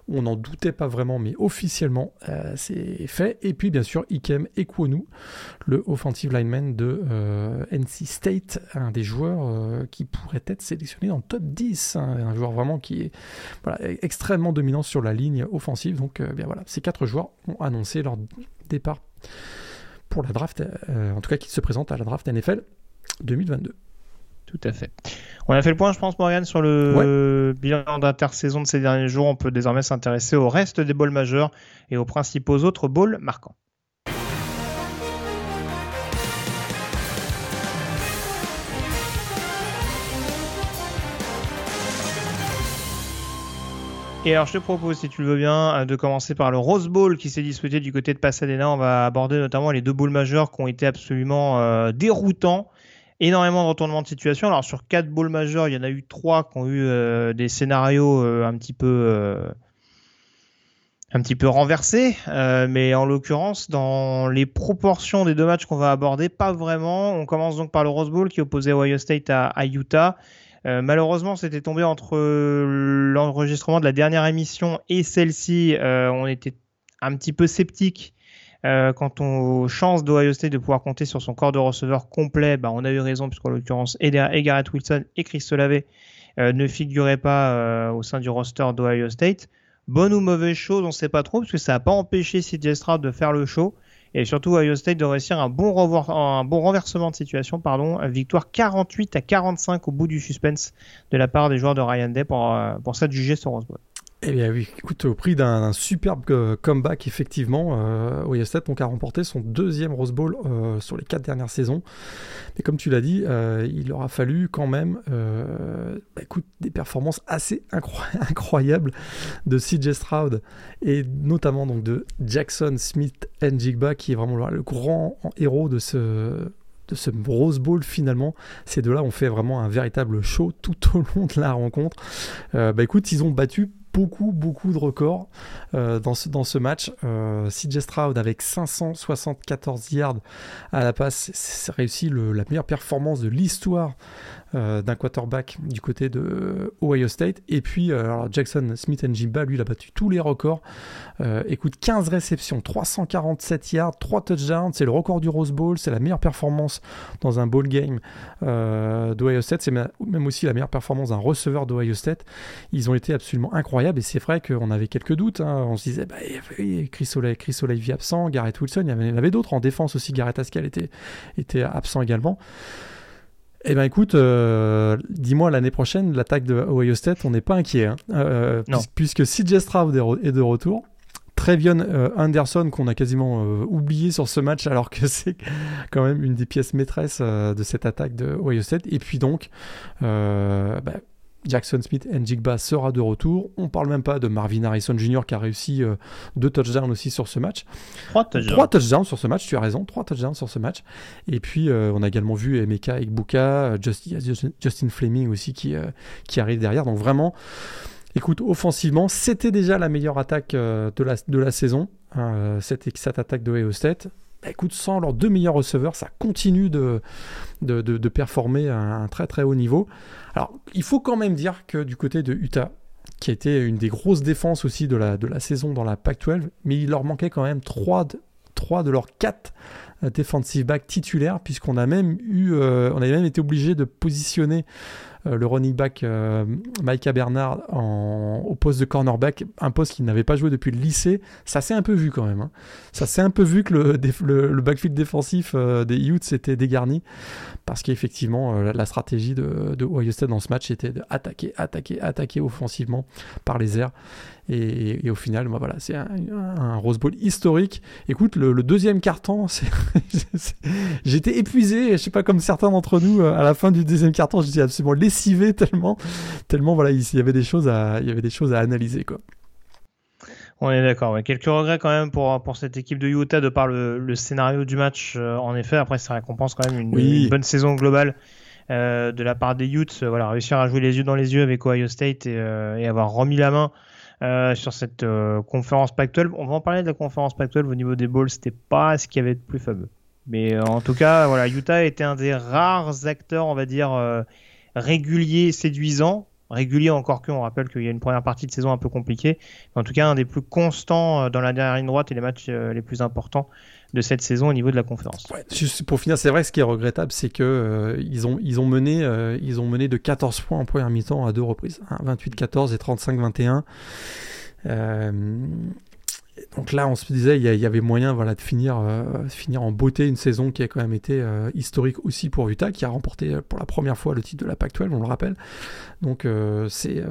On n'en doutait pas vraiment, mais officiellement, euh, c'est fait. Et puis, bien sûr, Ikem Ekwonu, le offensive lineman de euh, NC State, un des joueurs qui pourrait être sélectionné dans le top 10. hein. un joueur vraiment qui est extrêmement dominant sur la ligne offensive. Donc, bien voilà, ces quatre joueurs ont annoncé leur départ pour la draft, euh, en tout cas qui se présente à la draft NFL 2022. Tout à fait. On a fait le point, je pense, Morgan, sur le bilan d'intersaison de ces derniers jours. On peut désormais s'intéresser au reste des balls majeurs et aux principaux autres balls marquants. Et alors, je te propose, si tu le veux bien, euh, de commencer par le Rose Bowl qui s'est disputé du côté de Pasadena. On va aborder notamment les deux bowls majeurs qui ont été absolument euh, déroutants. Énormément de retournements de situation. Alors, sur quatre bowls majeurs, il y en a eu trois qui ont eu euh, des scénarios un petit peu. un petit peu renversés, mais en l'occurrence, dans les proportions des deux matchs qu'on va aborder, pas vraiment. On commence donc par le Rose Bowl qui opposait Ohio State à Utah. Euh, malheureusement, c'était tombé entre euh, l'enregistrement de la dernière émission et celle-ci. Euh, on était un petit peu sceptique quant aux chances d'Ohio State de pouvoir compter sur son corps de receveur complet. Bah, on a eu raison, puisqu'en l'occurrence, et Garrett Wilson et Chris Olave euh, ne figuraient pas au sein du roster d'Ohio State. Bonne ou mauvaise chose, on ne sait pas trop, parce ça n'a pas empêché CJ de faire le show. Et surtout, Ohio State de réussir un bon, un bon renversement de situation, pardon, victoire 48 à 45 au bout du suspense de la part des joueurs de Ryan Day pour, euh, pour s'adjuger ce Rose. Eh bien oui, écoute, au prix d'un superbe euh, comeback, effectivement, euh, a remporté son deuxième Rose Bowl euh, sur les quatre dernières saisons. Mais comme tu l'as dit, euh, il aura fallu quand même bah, écoute, des performances assez incroyables de CJ Stroud et notamment donc, de Jackson Smith Njigba, qui est vraiment le, grand héros de ce de ce Rose Bowl finalement. Ces deux-là ont fait vraiment un véritable show tout au long de la rencontre. Bah écoute, ils ont battu beaucoup, beaucoup de records euh, dans, ce, dans ce match. Euh, CJ Stroud avec 574 yards à la passe, c'est réussi la meilleure performance de l'histoire euh, d'un quarterback du côté de Ohio State. Et puis euh, Jackson Smith Njimba, lui, il a battu tous les records. Euh, écoute, 15 réceptions, 347 yards, 3 touchdowns, c'est le record du Rose Bowl, c'est la meilleure performance dans un bowl game d'Ohio State, c'est même aussi la meilleure performance d'un receveur d'Ohio State. Ils ont été absolument incroyables et c'est vrai qu'on avait quelques doutes. Hein. On se disait, bah, Chris Soleil, Chris vit absent, Garrett Wilson, il y avait, avait d'autres en défense aussi. Garrett Haskell était, était absent également. Eh ben écoute, euh, dis-moi l'année prochaine, l'attaque de Ohio State, on n'est pas inquiet. Hein. Euh, puisque CJ Stroud est de retour. Trevion euh, Anderson qu'on a quasiment euh, oublié sur ce match alors que c'est quand même une des pièces maîtresses euh, de cette attaque de Ohio State. Et puis donc, bah, Jackson Smith Njigba sera de retour. On parle même pas de Marvin Harrison Jr. qui a réussi euh, deux touchdowns aussi sur ce match. Trois touchdowns. Trois touchdowns sur ce match, tu as raison. Trois touchdowns sur ce match. Et puis, euh, on a également vu Emeka Igbuka, Justin, Justin Fleming aussi qui, euh, qui arrive derrière. Donc vraiment, écoute, offensivement, c'était déjà la meilleure attaque de, la, de la saison, hein, cette, cette attaque de Ohio State. Bah, écoute, sans leurs deux meilleurs receveurs, ça continue de, performer à un très très haut niveau. Alors, il faut quand même dire que du côté de Utah, qui a été une des grosses défenses aussi de la, saison dans la Pac-12, mais il leur manquait quand même 3 de, 3 de leurs 4 defensive back titulaires, puisqu'on a même eu, euh, on avait même été obligé de positionner euh, le running back euh, Micah Bernard au poste de cornerback, un poste qu'il n'avait pas joué depuis le lycée. Ça s'est un peu vu quand même. Hein. Ça s'est un peu vu que le, backfield défensif euh, des Utes était dégarni, parce qu'effectivement, euh, la stratégie de, de dans ce match était d'attaquer, attaquer, attaquer offensivement par les airs. Et, et, au final, bah voilà, c'est un, un, Rose Bowl historique. Écoute, le, le deuxième carton, j'étais épuisé, je sais pas comme certains d'entre nous, euh, à la fin du deuxième carton, j'étais absolument lessivé tellement, tellement voilà, il y avait des choses à, il y avait des choses à analyser quoi. On est d'accord. Ouais. Quelques regrets quand même pour, pour cette équipe de Utah de par le, le scénario du match. Euh, en effet, après, ça récompense quand même une, oui. une bonne saison globale euh, de la part des Utes. Voilà, réussir à jouer les yeux dans les yeux avec Ohio State et, et avoir remis la main euh, sur cette euh, conférence Pac-12. On va en parler de la conférence Pac-12 au niveau des balls, c'était pas ce qu'il y avait de plus fameux. Mais euh, en tout cas, voilà, Utah était un des rares acteurs, on va dire, réguliers, séduisants. Régulier encore que, on rappelle qu'il y a une première partie de saison un peu compliquée. En tout cas, un des plus constants dans la dernière ligne droite et les matchs les plus importants de cette saison au niveau de la conférence. Pour finir, c'est vrai, ce qui est regrettable, c'est que euh, ils ont ils ont mené euh, ont mené de 14 points en première mi-temps à deux reprises, hein, 28-14 et 35-21. Euh, donc là, on se disait, il y, avait moyen, voilà, de finir, euh, finir en beauté une saison qui a quand même été historique aussi pour Utah, qui a remporté pour la première fois le titre de la Pac-12, on le rappelle. Donc c'est,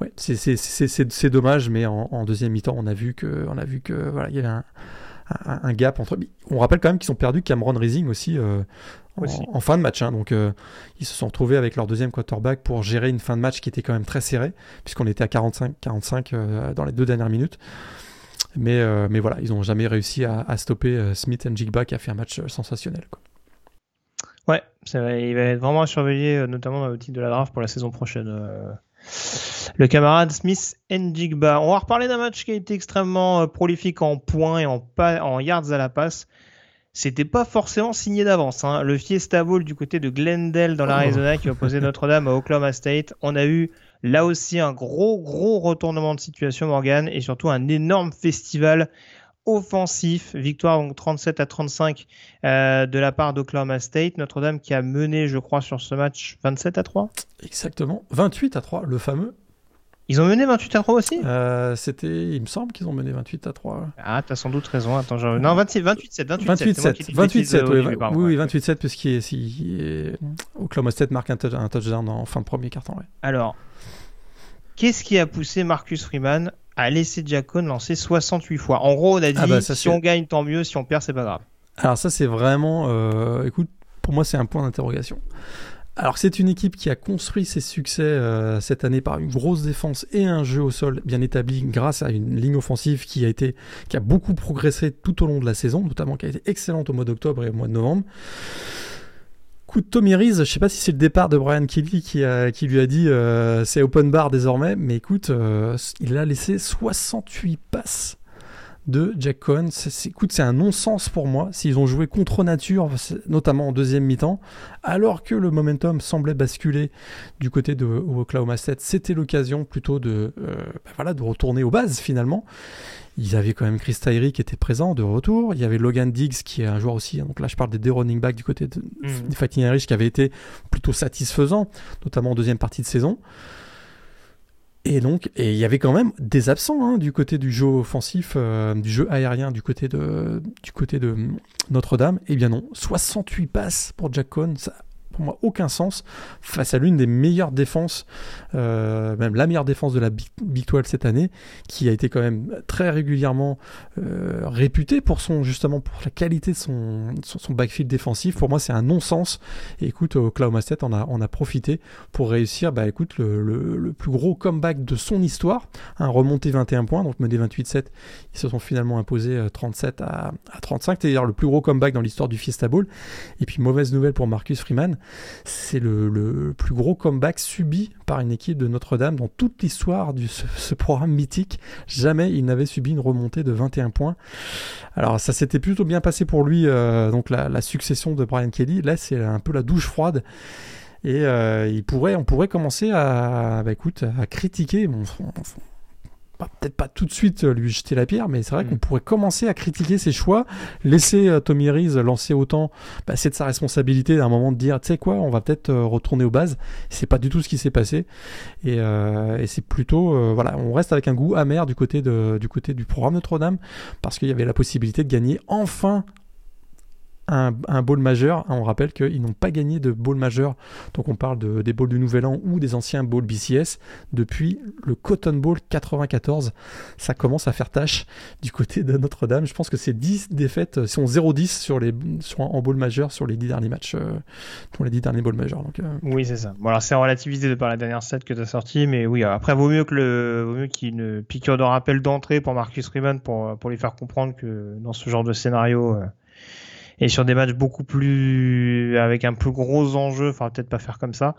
ouais, dommage, mais en, deuxième mi-temps, on a vu que, voilà, il y avait un, un, un, gap entre. On rappelle quand même qu'ils ont perdu Cameron Rising aussi, euh, aussi. En, en, fin de match. Hein, donc euh, ils se sont retrouvés avec leur deuxième quarterback pour gérer une fin de match qui était quand même très serrée, puisqu'on était à 45-45 euh, dans les deux dernières minutes. Mais, mais voilà, ils n'ont jamais réussi à, à stopper Smith and Jigba qui a fait un match sensationnel. Quoi. Ouais. Il va être vraiment à surveiller, notamment dans le titre de la draft pour la saison prochaine. Le camarade Smith Njigba. On va reparler d'un match qui a été extrêmement euh, prolifique en points et en, en yards à la passe. C'était pas forcément signé d'avance. Hein. Le Fiesta Bowl du côté de Glendale dans l'Arizona oh. qui opposait Notre-Dame à Oklahoma State. On a eu là aussi un gros gros retournement de situation Morgan et surtout un énorme festival offensif. Victoire donc 37 à 35 euh, de la part d'Oklahoma State. Notre-Dame qui a mené, je crois, sur ce match 27 à 3. Exactement. 28 à 3, le fameux. Ils ont mené 28 à 3 aussi? Euh, C'était, il me semble qu'ils ont mené 28 à 3. Ah, t'as sans doute raison. Attends, je... non, 26, 28 7, 28 7. 28 7, oui, oui, oui, 28 7 puisqu'il est, Oklahoma State marque un, touchdown en fin de premier carton. Ouais. Alors, Qu'est-ce qui a poussé Marcus Freeman à laisser Jack Cohn lancer 68 fois En gros, on a dit ah bah, si on gagne, tant mieux, si on perd, c'est pas grave. Alors ça, c'est vraiment, euh, écoute, pour moi, c'est un point d'interrogation. Alors c'est une équipe qui a construit ses succès euh, cette année par une grosse défense et un jeu au sol bien établi grâce à une ligne offensive qui a été qui a beaucoup progressé tout au long de la saison, notamment qui a été excellente au mois d'octobre et au mois de novembre. Coup de Tommy Reese, je sais pas si c'est le départ de Brian Kelly qui, lui a dit euh, c'est open bar désormais, mais écoute, euh, il a laissé 68 passes de Jack Cohen. C'est, un non-sens pour moi s'ils ont joué contre nature, notamment en deuxième mi-temps, alors que le momentum semblait basculer du côté de Oklahoma State. C'était l'occasion plutôt de, euh, bah de retourner aux bases finalement. Ils avaient quand même Chris Tyree qui était présent de retour. Il y avait Logan Diggs qui est un joueur aussi. Donc là, je parle des deux running backs du côté de, des Fighting Irish qui avait été plutôt satisfaisant, notamment en deuxième partie de saison. Et donc, et il y avait quand même des absents hein, du côté du jeu offensif, euh, du jeu aérien, du côté de, du côté de Notre-Dame. Eh bien non, 68 passes pour Jack Cohn, ça pour moi aucun sens face à l'une des meilleures défenses, euh, même la meilleure défense de la Big, 12 cette année, qui a été quand même très régulièrement euh, réputée pour son justement pour la qualité de son, son, backfield défensif. Pour moi, c'est un non-sens. Et écoute, Oklahoma State on a, on a profité pour réussir, bah écoute, le, le, plus gros comeback de son histoire, un remonté 21 points, donc mené 28-7, ils se sont finalement imposés 37 euh, à, à 35, c'est-à-dire le plus gros comeback dans l'histoire du Fiesta Bowl. Et puis mauvaise nouvelle pour Marcus Freeman, c'est le, plus gros comeback subi par une équipe de Notre-Dame dans toute l'histoire de ce, programme mythique. Jamais il n'avait subi une remontée de 21 points. Alors ça s'était plutôt bien passé pour lui, euh, donc la, succession de Brian Kelly. Là c'est un peu la douche froide. Et euh, on pourrait commencer à, bah, à critiquer. Peut-être pas tout de suite euh, lui jeter la pierre, mais c'est vrai mm. qu'on pourrait commencer à critiquer ses choix, laisser euh, Tommy Reese lancer autant, bah, c'est de sa responsabilité d'un moment de dire, tu sais quoi, on va peut-être euh, retourner aux bases. C'est pas du tout ce qui s'est passé, et, et c'est plutôt, voilà, on reste avec un goût amer du côté de, du côté du programme Notre-Dame, parce qu'il y avait la possibilité de gagner enfin un, un bowl majeur. On rappelle qu'ils n'ont pas gagné de bowl majeur, donc on parle de, des bowls du Nouvel An ou des anciens bowls BCS depuis le Cotton Bowl 94. Ça commence à faire tâche du côté de Notre-Dame. Je pense que c'est 10 défaites, sont 0-10 sur les, sur, en bowl majeur sur les 10 derniers matchs, euh, pour les 10 derniers bowls majeurs. Donc, euh. Oui, c'est ça. Bon, alors c'est relativisé de par la dernière set que tu as sorti, mais oui, après, vaut mieux qu'il y ait une piqûre de rappel d'entrée pour Marcus Freeman pour, pour lui faire comprendre que dans ce genre de scénario, euh, et sur des matchs beaucoup plus avec un plus gros enjeu, enfin peut-être pas faire comme ça.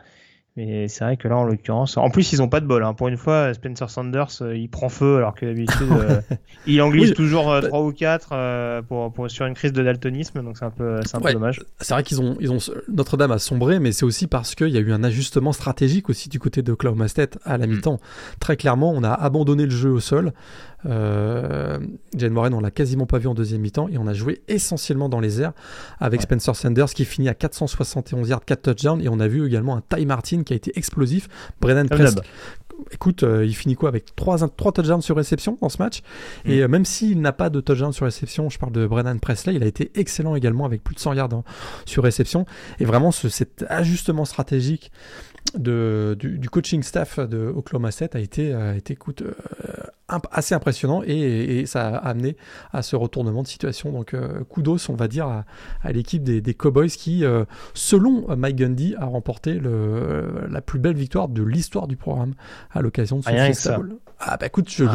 Mais c'est vrai que là, en l'occurrence, en plus, ils ont pas de bol. Hein. Pour une fois, Spencer Sanders, euh, il prend feu, alors que d'habitude, euh, il en glisse toujours euh, 3 ou 4 pour, pour, sur une crise de daltonisme. Donc c'est un peu, c'est un peu dommage. C'est vrai qu'ils ont, ils ont Notre-Dame a sombré, mais c'est aussi parce qu'il y a eu un ajustement stratégique aussi du côté de Oklahoma State à la mm. mi-temps. Très clairement, on a abandonné le jeu au sol. Euh, Jane Moran, on l'a quasiment pas vu en deuxième mi-temps et on a joué essentiellement dans les airs avec Spencer Sanders qui finit à 471 yards, 4 touchdowns et on a vu également un Ty Martin qui a été explosif. Brennan Press, écoute, euh, il finit quoi avec 3, 3 touchdowns sur réception dans ce match. Et mm. euh, même s'il n'a pas de touchdown sur réception, je parle de Brennan Presley, il a été excellent également avec plus de 100 yards sur réception. Et vraiment, ce, cet ajustement stratégique de, du, coaching staff de Oklahoma State a été, a été écoute, euh, assez impressionnant et, ça a amené à ce retournement de situation. Donc, euh, kudos, on va dire, à, l'équipe des, des, Cowboys qui, euh, selon Mike Gundy, a remporté le, la plus belle victoire de l'histoire du programme à l'occasion de ce Fiesta Ah, bah écoute, je,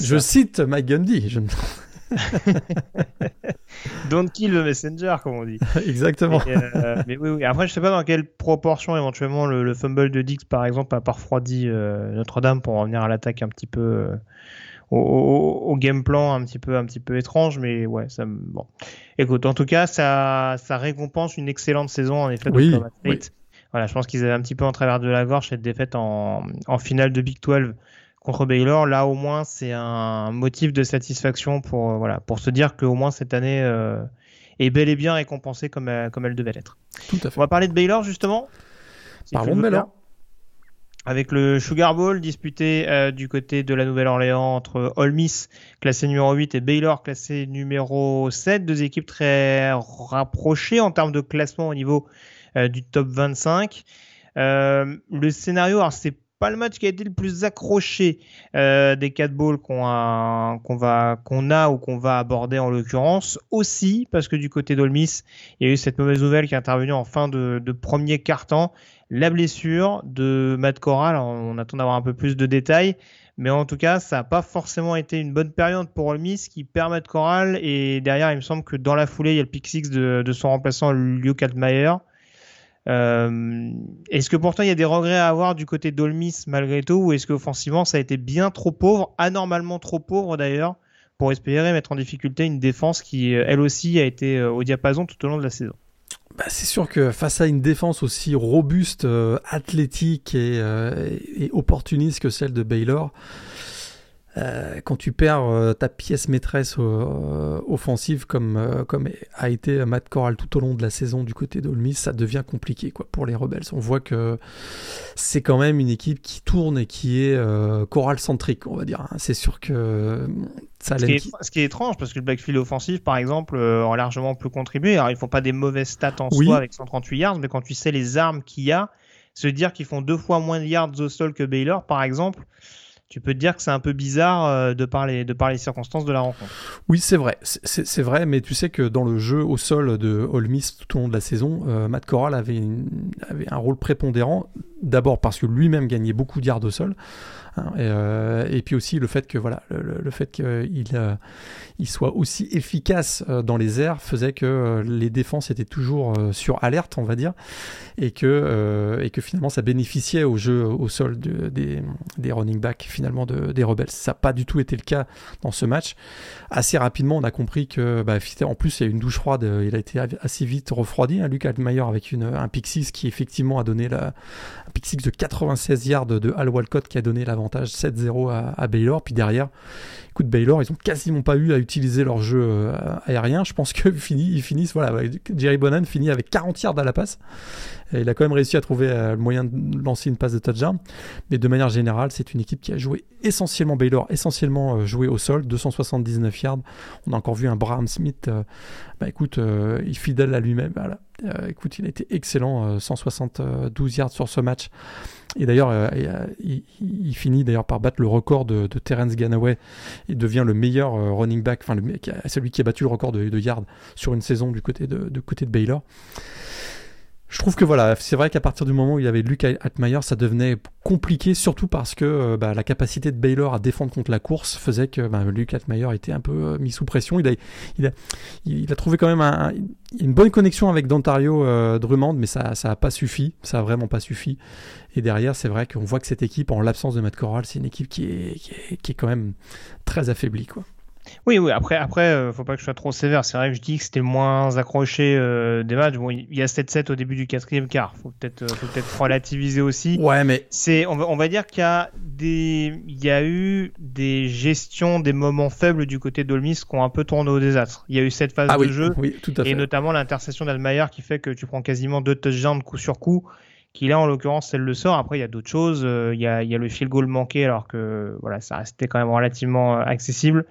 je cite Mike Gundy. Je... Don't kill the messenger, comme on dit. Exactement. Euh, mais oui, oui, Après, je sais pas dans quelle proportion éventuellement le, fumble de Dix, par exemple, a parfroidi euh, Notre-Dame pour revenir à l'attaque un petit peu euh, au, game plan un petit peu un petit peu étrange, mais ouais, ça bon. Écoute, en tout cas, ça ça récompense une excellente saison en effet de State. Voilà, je pense qu'ils avaient un petit peu en travers de la gorge cette défaite en, en finale de Big 12 contre Baylor. Là, au moins, c'est un motif de satisfaction pour, euh, voilà, pour se dire qu'au moins cette année euh, est bel et bien récompensée comme, euh, comme elle devait l'être. Tout à fait. On va parler de Baylor, justement. Parlons de Baylor. Avec le Sugar Bowl disputé du côté de la Nouvelle-Orléans entre Ole Miss, classé numéro 8, et Baylor, classé numéro 7. Deux équipes très rapprochées en termes de classement au niveau du top 25. le scénario, alors c'est pas le match qui a été le plus accroché euh, des quatre balls qu'on a, ou qu'on va aborder en l'occurrence. Aussi parce que du côté d'Olmis, il y a eu cette mauvaise nouvelle qui est intervenue en fin de, premier quart-temps, la blessure de Matt Corral. On attend d'avoir un peu plus de détails. Mais en tout cas, ça n'a pas forcément été une bonne période pour Olmis qui permet de Corral. Et derrière, il me semble que dans la foulée, il y a le pick six de, de son remplaçant, Luke Altmaier. Euh, est-ce que pourtant il y a des regrets à avoir du côté d'Olmis malgré tout ou est-ce qu'offensivement ça a été bien trop pauvre, anormalement trop pauvre d'ailleurs, pour espérer mettre en difficulté une défense qui elle aussi a été euh, au diapason tout au long de la saison? Bah, c'est sûr que face à une défense aussi robuste, euh, athlétique euh, et, opportuniste que celle de Baylor, euh, quand tu perds euh, ta pièce maîtresse euh, offensive comme, comme a été Matt Corral tout au long de la saison du côté d'Olmis, ça devient compliqué quoi, pour les Rebels. On voit que c'est quand même une équipe qui tourne et qui est Corral centrique, on va dire. Hein. C'est sûr que ça ce qui, est, ce qui est étrange parce que le backfield offensif, par exemple, a largement pu contribuer. Alors ils font pas des mauvaises stats en soi avec 138 yards, mais quand tu sais les armes qu'il y a, se dire qu'ils font deux fois moins de yards au sol que Baylor, par exemple tu peux te dire que c'est un peu bizarre euh, de, par les, de par circonstances de la rencontre. Oui, c'est vrai, c'est vrai, mais tu sais que dans le jeu au sol de Ole Miss tout au long de la saison, euh, Matt Corral avait, avait un rôle prépondérant, d'abord parce que lui-même gagnait beaucoup de au sol, Hein, euh, et, puis aussi le fait que voilà, le, fait qu'il euh, il soit aussi efficace euh, dans les airs faisait que les défenses étaient toujours sur alerte, on va dire, et que et que finalement ça bénéficiait au jeu au sol des, des running backs finalement de, des rebelles. Ça n'a pas du tout été le cas dans ce match. Assez rapidement, on a compris que bah, en plus il y a une douche froide. Il a été assez vite refroidi. Hein, Luc Altmaier avec une, un pick qui effectivement a donné la, un pick de 96 yards de Al Walcott qui a donné l'avant 7-0 à, Baylor. Puis derrière, écoute, Baylor, ils ont quasiment pas eu à utiliser leur jeu euh, aérien. Je pense que finissent, voilà, Jerry Bonan finit avec 40 yards à la passe. Il a quand même réussi à trouver euh, le moyen de lancer une passe de touchdown. Mais de manière générale, c'est une équipe qui a joué essentiellement Baylor, essentiellement euh, joué au sol, 279 yards. On a encore vu un Braham Smith, bah écoute, il fidèle à lui-même. Il a été excellent, 172 yards sur ce match. Et d'ailleurs, euh, euh, il, finit d'ailleurs par battre le record de, Terence Ganaway. Il devient le meilleur euh, running back, enfin celui qui a battu le record de, de yards sur une saison du côté de, de côté de Baylor que voilà, c'est vrai qu'à partir du moment où il y avait Luke Altmaier, ça devenait compliqué, surtout parce que euh, bah, la capacité de Baylor à défendre contre la course faisait que bah, Luke Altmaier était un peu euh, mis sous pression. Il a, il a, il a trouvé quand même une bonne connexion avec Dontario euh, Drummond, mais ça n'a pas suffi, ça a vraiment pas suffi. Et derrière, c'est vrai qu'on voit que cette équipe, en l'absence de Matt Corral, c'est une équipe qui est, qui est, qui est quand même très affaiblie, quoi. Oui, oui. Après, après, euh, faut pas que je sois trop sévère. C'est vrai que je dis que c'était moins accroché euh, des matchs. Bon, il y a 7-7 au début du quatrième quart. Faut peut-être, euh, faut peut-être relativiser aussi. Ouais, mais c'est, on va, on va dire qu'il y a des, il y a eu des gestions des moments faibles du côté d'Olmis qui ont un peu tourné au désastre. Il y a eu cette phase ah de jeu, oui, tout à fait. et notamment l'intercession d'Almayer qui fait que tu prends quasiment deux touchdowns coup sur coup qui là en l'occurrence elle le sort. Après il y a d'autres choses, il y a, il y a le field goal manqué alors que voilà ça restait quand même relativement accessible.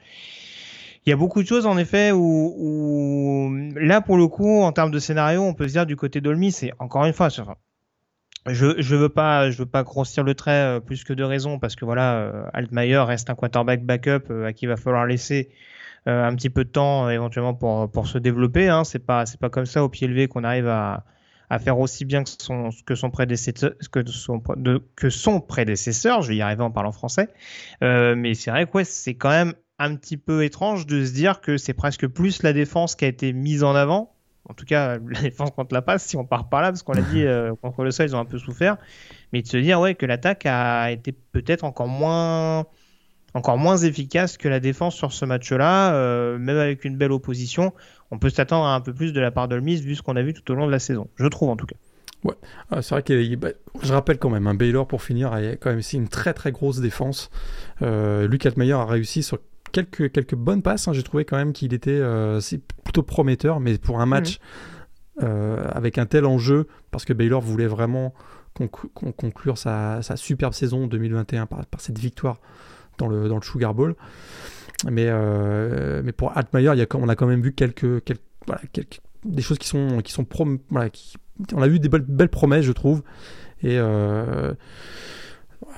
Il y a beaucoup de choses en effet où, là pour le coup en termes de scénario on peut se dire du côté d'Olmi c'est encore une fois je je veux pas je veux pas grossir le trait euh, plus que de raison parce que voilà euh, Altmaier reste un quarterback backup euh, à qui il va falloir laisser un petit peu de temps éventuellement pour pour se développer hein. c'est pas c'est pas comme ça au pied levé qu'on arrive à à faire aussi bien que son que son prédécesseur que son que son prédécesseur je vais y arriver en parlant français mais c'est vrai que ouais, c'est quand même un petit peu étrange de se dire que c'est presque plus la défense qui a été mise en avant. En tout cas, la défense contre la passe, si on part par là, parce qu'on l'a dit, euh, contre le sol, ils ont un peu souffert. Mais de se dire ouais, que l'attaque a été peut-être encore moins, encore moins efficace que la défense sur ce match-là, euh, même avec une belle opposition. On peut s'attendre à un peu plus de la part de Mise vu ce qu'on a vu tout au long de la saison. Je trouve en tout cas. Ouais, ah, c'est vrai que bah, je rappelle quand même, un Baylor pour finir a quand même aussi une très très grosse défense. Euh, Luc Altmaier a réussi sur quelques, quelques bonnes passes. Hein. J'ai trouvé quand même qu'il était euh, plutôt prometteur, mais pour un match euh, avec un tel enjeu, parce que Baylor voulait vraiment conclure sa, sa, superbe saison 2021 par, par, cette victoire dans le, dans le Sugar Bowl. Mais, euh, mais pour Altmaier, il y a, on a quand même vu quelques, quelques, voilà, quelques des choses qui sont, qui sont voilà, qui, on a vu des belles, belles promesses, je trouve. Et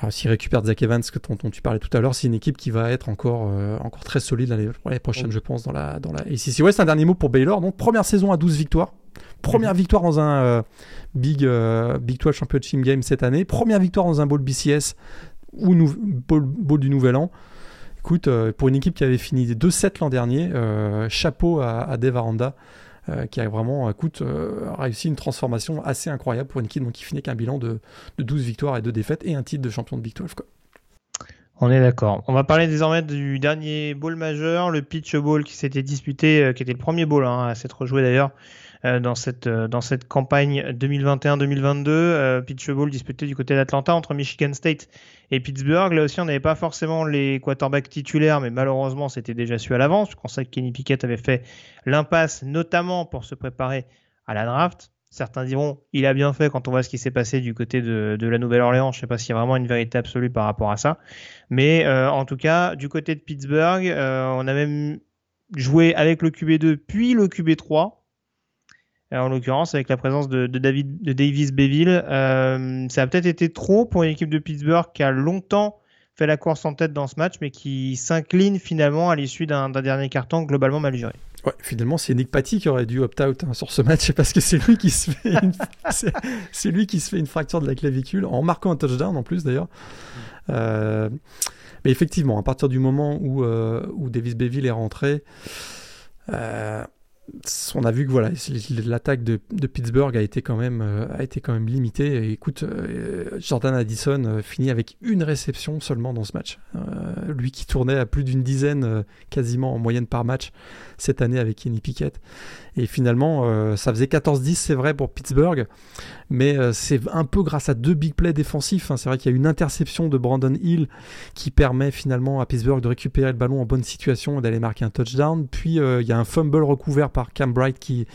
s'il récupère Zach Evans, que dont, tu parlais tout à l'heure, c'est une équipe qui va être encore, euh, encore très solide l'année prochaine, je pense, dans la, dans la ACC West. Un dernier mot pour Baylor. Donc, première saison à 12 victoires. Première mhm. victoire dans un euh, Big, euh, Big 12 Championship Game cette année. Première victoire dans un Bowl BCS ou bowl, du Nouvel An. Écoute, pour une équipe qui avait fini 2-7 l'an dernier, chapeau à, à Dave Aranda. Euh, qui a vraiment écoute, euh, réussi une transformation assez incroyable pour une équipe qui finit qu'un bilan de, 12 victoires et 2 défaites et un titre de champion de Big 12. Quoi. On est d'accord. On va parler désormais du dernier bowl majeur, le Pitch Bowl qui s'était disputé, euh, qui était le premier bowl hein, à s'être joué d'ailleurs euh, dans cette euh, dans cette campagne 2021-2022. Euh, Pitch Bowl disputé du côté d'Atlanta entre Michigan State et Pittsburgh. Là aussi, on n'avait pas forcément les quarterbacks titulaires, mais malheureusement, c'était déjà su à l'avance. On sait que Kenny Pickett avait fait l'impasse, notamment pour se préparer à la draft. Certains diront, il a bien fait quand on voit ce qui s'est passé du côté de, la Nouvelle-Orléans. Je ne sais pas s'il y a vraiment une vérité absolue par rapport à ça. Mais euh, en tout cas, du côté de Pittsburgh, euh, on a même joué avec le QB2 puis le QB3 en l'occurrence avec la présence de, David de Davis Beville. Euh, ça a peut-être été trop pour une équipe de Pittsburgh qui a longtemps fait la course en tête dans ce match, mais qui s'incline finalement à l'issue d'un dernier carton globalement mal géré. Ouais, finalement, c'est Nick Patty qui aurait dû opt-out hein, sur ce match parce que c'est lui qui se fait une... c'est lui qui se fait une fracture de la clavicule en marquant un touchdown en plus d'ailleurs. Euh, mais effectivement, à partir du moment où, euh, où Davis Beville est rentré, euh, on a vu que voilà, l'attaque de, Pittsburgh a été quand même, euh, a été quand même limitée. écoute, euh, Jordan Addison euh, finit avec une réception seulement dans ce match. lui qui tournait à plus d'une dizaine quasiment en moyenne par match cette année avec Kenny Pickett. Et finalement, ça faisait 14-10, c'est vrai, pour Pittsburgh. Mais c'est un peu grâce à deux big plays défensifs. Hein. C'est vrai qu'il y a une interception de Brandon Hill qui permet finalement à Pittsburgh de récupérer le ballon en bonne situation et d'aller marquer un touchdown. Puis il y a un fumble recouvert par Cam Bright qui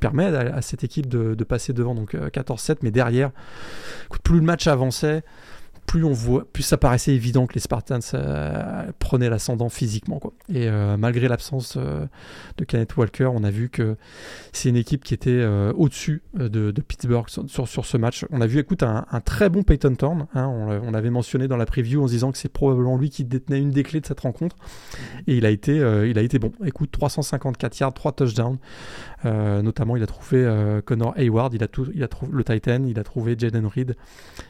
permet à, cette équipe de, passer devant donc 14-7 euh, mais derrière plus le match avançait plus on voit, plus ça paraissait évident que les Spartans euh, prenaient l'ascendant physiquement. Quoi. Et euh, malgré l'absence euh, de Kenneth Walker, on a vu que c'est une équipe qui était au-dessus de, Pittsburgh sur, sur, ce match. On a vu, écoute, un, très bon Peyton Thorne. Hein, on, l'avait mentionné dans la preview en se disant que c'est probablement lui qui détenait une des clés de cette rencontre. Et il a été, il a été bon. Écoute, 354 yards, 3 touchdowns. Notamment, il a trouvé Connor Hayward, il a, trouvé le Titan, il a trouvé Jaden Reed.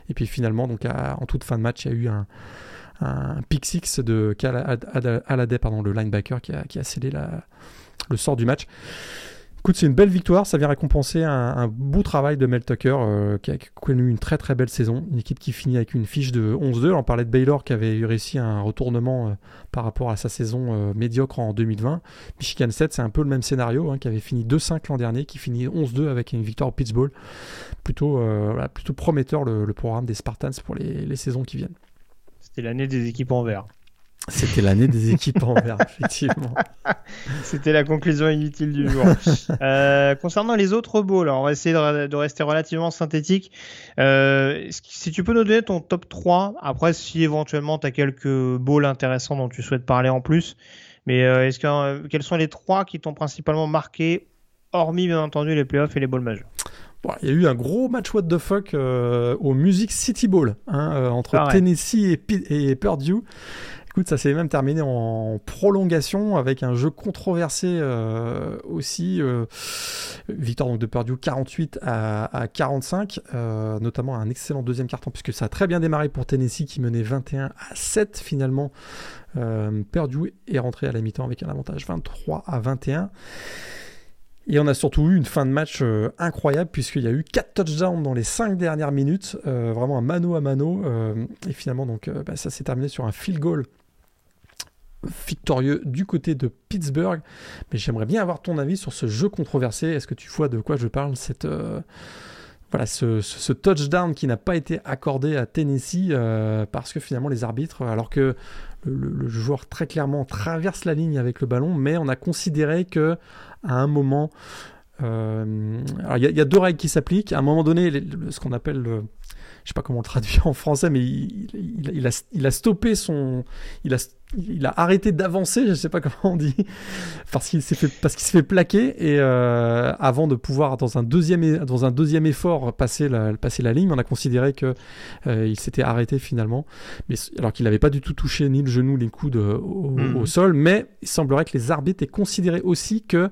Et puis finalement, donc en toute fin de match, il y a eu un, un pick six de pardon, le linebacker qui a, qui le sort du match. Écoute, c'est une belle victoire, ça vient récompenser un, beau travail de Mel Tucker euh, qui a connu une très très belle saison, une équipe qui finit avec une fiche de 11-2. On parlait de Baylor qui avait réussi un retournement euh, par rapport à sa saison euh, médiocre en 2020. Michigan 7, c'est un peu le même scénario, hein, qui avait fini 2-5 l'an dernier, qui finit 11-2 avec une victoire au Pittsburgh. Plutôt, plutôt prometteur le, programme des Spartans pour les, les saisons qui viennent. C'était l'année des équipes en vert. C'était l'année des équipes en vert, effectivement. C'était la conclusion inutile du jour. Euh, concernant les autres bowls, on va essayer de, rester relativement synthétique. Euh, si tu peux nous donner ton top 3, après si éventuellement tu as quelques bowls intéressants dont tu souhaites parler en plus, mais euh, est-ce que, quels sont les trois qui t'ont principalement marqué, hormis bien entendu les playoffs et les bowls majeurs? Il y a eu un gros match what the fuck au Music City Bowl hein, entre Tennessee et, et Purdue ça s'est même terminé en prolongation avec un jeu controversé euh, aussi. Euh, victoire donc de Purdue 48 à, 45, euh, notamment un excellent deuxième carton puisque ça a très bien démarré pour Tennessee qui menait 21 à 7 finalement. Purdue est rentré à la mi-temps avec un avantage 23 à 21. Et on a surtout eu une fin de match incroyable puisqu'il y a eu 4 touchdowns dans les 5 dernières minutes, vraiment un mano à mano. et finalement, donc, bah, ça s'est terminé sur un field goal victorieux du côté de Pittsburgh. Mais j'aimerais bien avoir ton avis sur ce jeu controversé. Est-ce que tu vois de quoi je parle cette, euh, voilà, ce, touchdown qui n'a pas été accordé à Tennessee euh, parce que finalement les arbitres, alors que le, joueur très clairement traverse la ligne avec le ballon, mais on a considéré que à un moment, euh, il y, a deux règles qui s'appliquent. À un moment donné, ce qu'on appelle le, je sais pas comment le traduire en français, mais il, a, stoppé son, il a il a arrêté d'avancer, je sais pas comment on dit, parce qu'il s'est fait, parce qu'il s'est fait plaquer et euh, avant de pouvoir dans un deuxième, dans un deuxième effort passer la, passer la ligne, on a considéré que euh, il s'était arrêté finalement, mais alors qu'il n'avait pas du tout touché ni le genou ni le coude au, Mhm. au sol, mais il semblerait que les arbitres aient considéré aussi que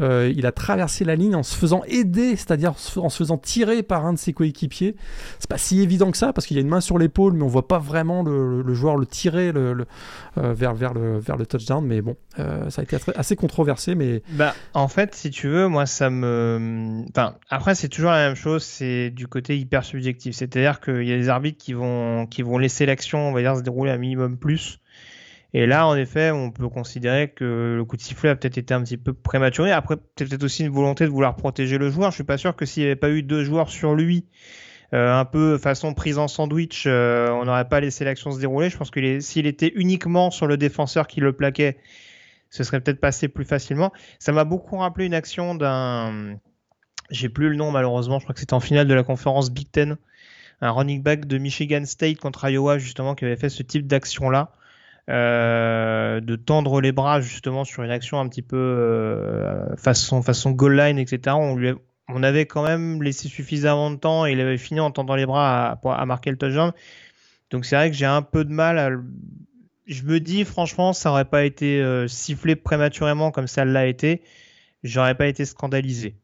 euh, il a traversé la ligne en se faisant aider, c'est-à-dire en se faisant tirer par un de ses coéquipiers. C'est pas si évident que ça parce qu'il y a une main sur l'épaule, mais on voit pas vraiment le, le joueur le tirer le, le- euh, vers, vers, le, touchdown. Mais bon, euh, ça a été assez- controversé, mais Bah, en fait, si tu veux, moi, ça me. Enfin, après, c'est toujours la même chose, c'est du côté hyper subjectif. C'est-à-dire qu'il y a des arbitres qui vont, qui vont laisser l'action, on va dire, se dérouler un minimum plus. Et là, en effet, on peut considérer que le coup de sifflet a peut-être été un petit peu prématuré. Après, peut-être aussi une volonté de vouloir protéger le joueur. Je suis pas sûr que s'il n'y avait pas eu deux joueurs sur lui, euh, un peu façon prise en sandwich, euh, on n'aurait pas laissé l'action se dérouler. Je pense que s'il était uniquement sur le défenseur qui le plaquait, ce serait peut-être passé plus facilement. Ça m'a beaucoup rappelé une action d'un. J'ai plus le nom malheureusement, je crois que c'était en finale de la conférence Big Ten. Un running back de Michigan State contre Iowa, justement, qui avait fait ce type d'action-là. euh, de tendre les bras justement sur une action un petit peu euh, façon façon goal line etc on lui on avait quand même laissé suffisamment de temps et il avait fini en tendant les bras à, marquer le touchdown. Donc c'est vrai que j'ai un peu de mal à je me dis franchement ça aurait pas été euh, sifflé prématurément comme ça l'a été. J'aurais pas été scandalisé.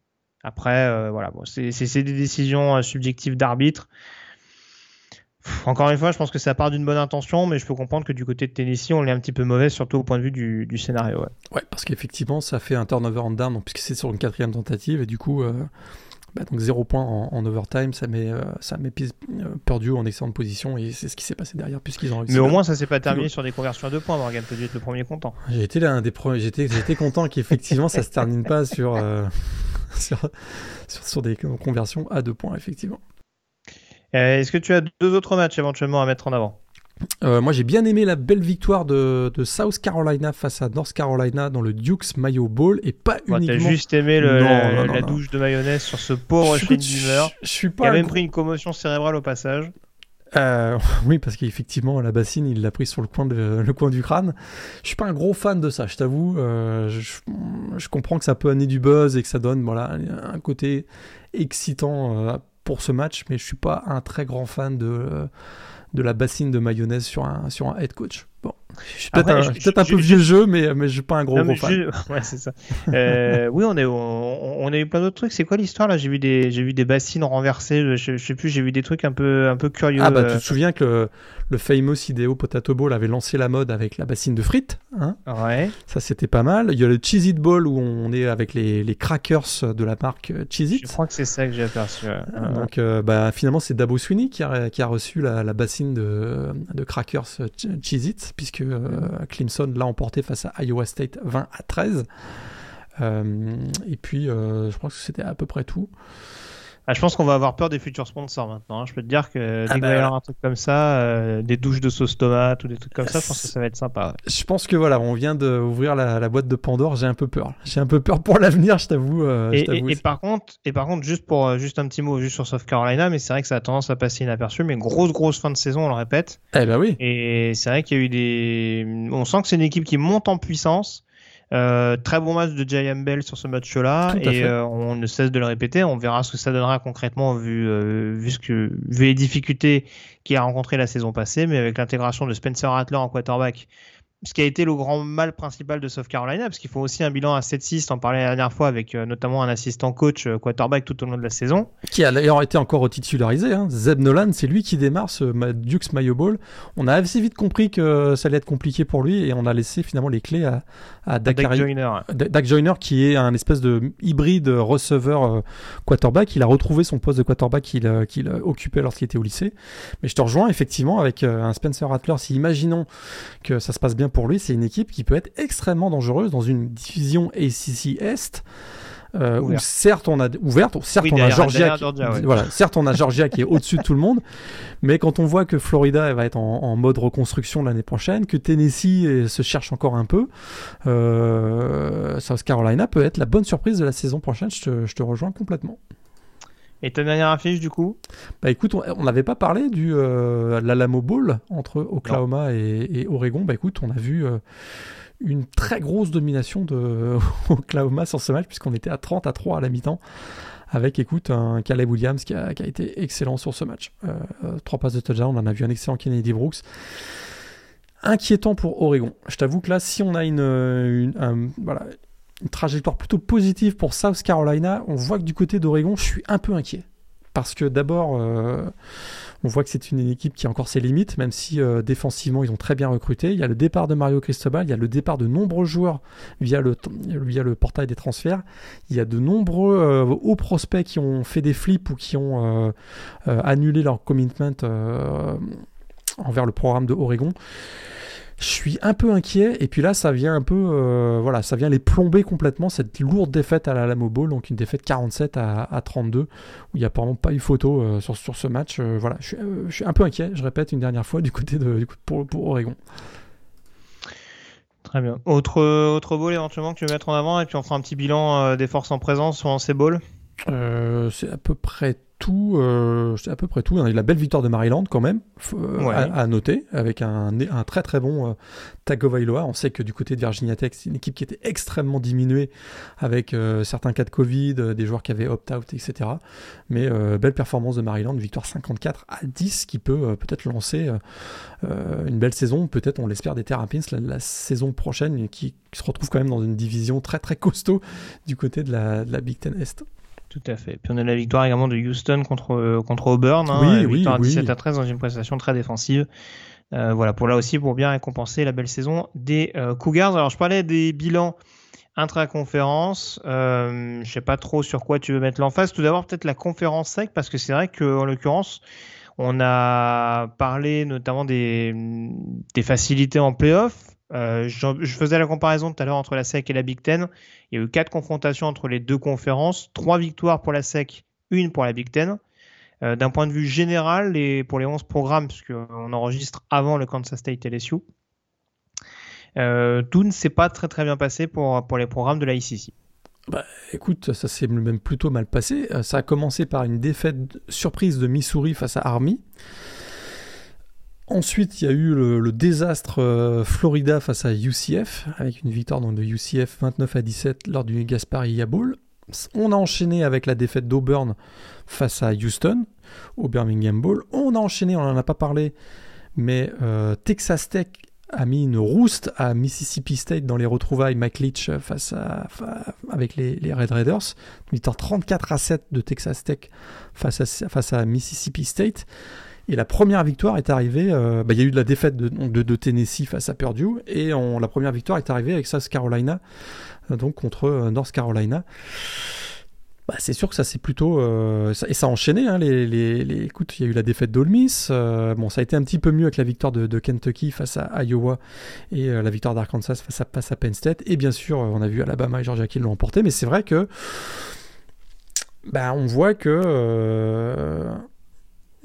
Après euh, voilà c'est des décisions euh, subjectives d'arbitre encore une fois, je pense que ça part d'une bonne intention, mais je peux comprendre que du côté de Tennessee, on est un petit peu mauvais, surtout au point de vue du, du scénario. ouais. ouais, parce qu'effectivement, ça fait un turnover en down, donc, puisque c'est sur une quatrième tentative, et du coup, euh, bah, donc zéro point en, en overtime, ça met, euh, ça met euh, Purdue en excellente position, et c'est ce qui s'est passé derrière, puisqu'ils ont réussi. Mais au moins, ça s'est pas terminé sur des conversions à deux points, Morgan. T'as dû être le premier content. J'ai été l'un des premiers. J'étais, j'étais content qu'effectivement ça se termine pas sur, euh, sur, sur, sur des conversions à deux points, effectivement. Euh, Est-ce que tu as deux autres matchs éventuellement à mettre en avant? Euh, moi, j'ai bien aimé la belle victoire de, de South Carolina face à North Carolina dans le Duke's Mayo Bowl et pas Bon, T'as uniquement. juste aimé le- Non, la, non, non, la non. douche de mayonnaise sur ce pauvre Shane Beamer, je suis pas a même pris une commotion cérébrale au passage. Euh, oui, parce qu'effectivement, la bassine, il l'a pris sur le coin, de, le coin du crâne. Je suis pas un gros fan de ça, je t'avoue. Euh, je, je comprends que ça peut amener du buzz et que ça donne voilà, un côté excitant pour ce match, mais je suis pas un très grand fan de, euh, de la bassine de mayonnaise sur un, sur un head coach. Bon, je suis peut-être un, je- je- peu je- vieux jeu, mais, mais je suis pas un gros, Non, gros fan. je- Ouais, c'est ça. Euh, oui, on, est, on, on a eu plein d'autres trucs. C'est quoi l'histoire là? J'ai vu des, vu des bassines renversées. Je, je sais plus. J'ai vu des trucs un peu, un peu curieux. Ah bah tu euh, te souviens que le, le famous Ideo Potato Bowl avait lancé la mode avec la bassine de frites, hein? Ouais. Ça, c'était pas mal. Il y a le Cheez It Bowl où on est avec les, les crackers de la marque euh, Cheez Je It. crois que c'est ça que j'ai aperçu. ouais. Ouais. Donc, euh, bah, finalement, c'est Dabo Sweeney qui a, qui a reçu la, la bassine de, de crackers euh, Ch- Cheez It, puisque euh, Clemson l'a emporté face à Iowa State 20 à 13. Euh, et puis, euh, je crois que c'était à peu près tout. Ah, je pense qu'on va avoir peur des futurs sponsors maintenant. hein. Je peux te dire que dès Ah qu'il va y bah, avoir un truc comme ça, euh, des douches de sauce tomate ou des trucs comme ça, je pense que ça va être sympa. ouais. Je pense que voilà, on vient d'ouvrir la, la boîte de Pandore. J'ai un peu peur. J'ai un peu peur pour l'avenir, je t'avoue. euh, Et, et- et par contre, et par contre, juste pour euh, juste un petit mot juste sur South Carolina, mais c'est vrai que ça a tendance à passer inaperçu. Mais grosse grosse fin de saison, on le répète. Eh ben oui. Et c'est vrai qu'il y a eu des. On sent que c'est une équipe qui monte en puissance. Euh, très bon match de Jay Bell sur ce match-là et euh, on ne cesse de le répéter. On verra ce que ça donnera concrètement vu euh, vu ce que vu les difficultés qu'il a rencontrées la saison passée, mais avec l'intégration de Spencer Rattler en quarterback, ce qui a été le grand mal principal de South Carolina, parce qu'il faut aussi un bilan à 7-6. T'en parlais la dernière fois avec euh, notamment un assistant coach euh, quarterback tout au long de la saison. Qui a d'ailleurs été encore titularisé. Hein. Zeb Nolan, c'est lui qui démarre ce Duke's Mayo Bowl. On a assez vite compris que ça allait être compliqué pour lui et on a laissé finalement les clés à, à Dak Dakari- Joyner. Dak Joyner qui est un espèce de hybride receveur euh, quarterback. Il a retrouvé son poste de quarterback qu'il occupait lorsqu'il était au lycée. Mais je te rejoins effectivement avec un Spencer Rattler. Si imaginons que ça se passe bien pour lui, c'est une équipe qui peut être extrêmement dangereuse dans une division ACC Est. euh, où certes on a ouverte, certes Oui, on a Georgia, qui- Georgia, ouais. voilà, certes on a Georgia qui est au-dessus de tout le monde, mais quand on voit que Florida elle va être en, en mode reconstruction l'année prochaine, que Tennessee euh, se cherche encore un peu, euh, South Carolina peut être la bonne surprise de la saison prochaine. Je te, je te rejoins complètement. Et ta dernière affiche du coup? Bah écoute, on n'avait pas parlé du euh, l'Alamo Bowl entre Oklahoma et, Oregon. Bah écoute, on a vu euh, une très grosse domination de Oklahoma sur ce match puisqu'on était à 30 à 3 à la mi-temps avec écoute un Caleb Williams qui a, été excellent sur ce match. Euh, trois passes de touchdown, on en a vu un excellent Kennedy Brooks. Inquiétant pour Oregon. Je t'avoue que là, si on a une, une, voilà, une trajectoire plutôt positive pour South Carolina, on voit que du côté d'Oregon, je suis un peu inquiet. Parce que d'abord, euh, on voit que c'est une équipe qui a encore ses limites, même si euh, défensivement ils ont très bien recruté. Il y a le départ de Mario Cristobal, il y a le départ de nombreux joueurs via le, via le portail des transferts. Il y a de nombreux euh, hauts prospects qui ont fait des flips ou qui ont annulé leur commitment envers le programme de Oregon je suis un peu inquiet. Et puis là, ça vient un peu, euh, voilà, ça vient les plomber complètement cette lourde défaite à la Lamo Bowl, donc une défaite 47 à, 32, où il n'y a apparemment pas eu photo euh, sur, sur ce match. Euh, voilà, je suis, un peu inquiet. Je répète une dernière fois du côté de du coup, pour, pour Oregon. Très bien. Autre, autre bowl éventuellement que tu veux mettre en avant et puis on fera un petit bilan des forces en présence sur ces bowls. c'est à peu près tout, euh, à peu près tout. A eu la belle victoire de Maryland quand même, euh, à, noter, avec un, un très très bon euh, Tagovailoa. On sait que du côté de Virginia Tech, c'est une équipe qui était extrêmement diminuée avec euh, certains cas de Covid, des joueurs qui avaient opt-out, etc. Mais belle performance de Maryland, victoire 54 à 10 qui peut peut-être lancer une belle saison, peut-être on l'espère des Terrapins la, la, saison prochaine, qui, se retrouve quand même dans une division très très costaud du côté de la, de la Big Ten Est. Tout à fait. Puis on a la victoire également de Houston contre, euh, contre Auburn. Hein, oui, victoire oui, 17 à 13 dans une prestation très défensive. Euh, voilà, pour là aussi, pour bien récompenser la belle saison des euh, Cougars. Alors, je parlais des bilans intra-conférence. Euh, je sais pas trop sur quoi tu veux mettre l'emphase. Tout d'abord, peut-être la conférence sec, parce que c'est vrai qu'en l'occurrence, on a parlé notamment des, des facilités en playoff. Euh, je, faisais la comparaison tout à l'heure entre la SEC et la Big Ten. Il y a eu quatre confrontations entre les deux conférences, trois victoires pour la SEC, une pour la Big Ten. Euh, d'un point de vue général, pour les 11 programmes, puisqu'on enregistre avant le Kansas State LSU, euh, tout ne s'est pas très très bien passé pour, les programmes de la ICC. Bah, écoute, ça s'est même plutôt mal passé. Ça a commencé par une défaite surprise de Missouri face à Army. Ensuite, il y a eu le, désastre euh, Florida face à UCF, avec une victoire de UCF 29 à 17 lors du Gaspari Bowl. On a enchaîné avec la défaite d'Auburn face à Houston au Birmingham Bowl. On a enchaîné, on n'en a pas parlé, mais euh, Texas Tech a mis une rouste à Mississippi State dans les retrouvailles Mike Leach face à, avec les, Red Raiders. Victoire 34 à 7 de Texas Tech face à Mississippi State. Et la première victoire est arrivée, euh, bah, il y a eu de la défaite de, Tennessee face à Purdue, et la première victoire est arrivée avec South Carolina, euh, donc contre euh, North Carolina. Bah, c'est sûr que ça c'est plutôt et ça a enchaîné hein, écoute il y a eu la défaite d'Ole Miss bon ça a été un petit peu mieux avec la victoire de, Kentucky face à Iowa et la victoire d'Arkansas face à, face à Penn State et bien sûr on a vu Alabama et Georgia qui l'ont emporté mais c'est vrai que bah, on voit que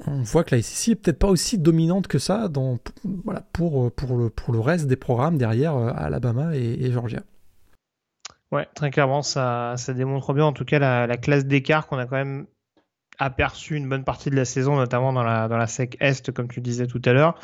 on voit que la SEC est peut-être pas aussi dominante que ça voilà, pour, le, reste des programmes derrière euh, Alabama et, Georgia. Ouais, très clairement, ça, démontre bien en tout cas la, classe d'écart qu'on a quand même aperçu une bonne partie de la saison, notamment dans la, SEC Est, comme tu disais tout à l'heure.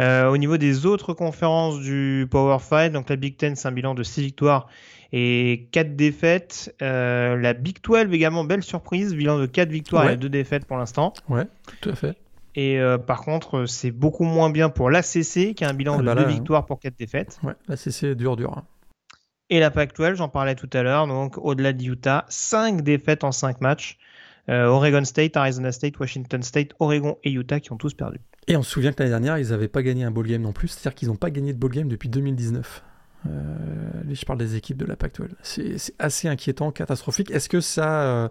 Euh, au niveau des autres conférences du Power Fight, donc la Big Ten, c'est un bilan de 6 victoires et 4 défaites. Euh, la Big 12 également, belle surprise, bilan de 4 victoires et 2 défaites pour l'instant. Ouais, tout à fait. Et euh, par contre, c'est beaucoup moins bien pour l'ACC qui a un bilan ah de 2 bah victoires pour 4 défaites. Ouais, l'ACC est dur, dur. Hein. Et la Pac-12, j'en parlais tout à l'heure, donc au-delà de Utah, 5 défaites en 5 matchs. Euh, Oregon State, Arizona State, Washington State, Oregon et Utah qui ont tous perdu. Et on se souvient que l'année dernière, ils n'avaient pas gagné un bowl game non plus, c'est-à-dire qu'ils n'ont pas gagné de bowl game depuis 2019. Euh, je parle des équipes de la Pac-12. C'est assez inquiétant, catastrophique. Est-ce que ça. Euh,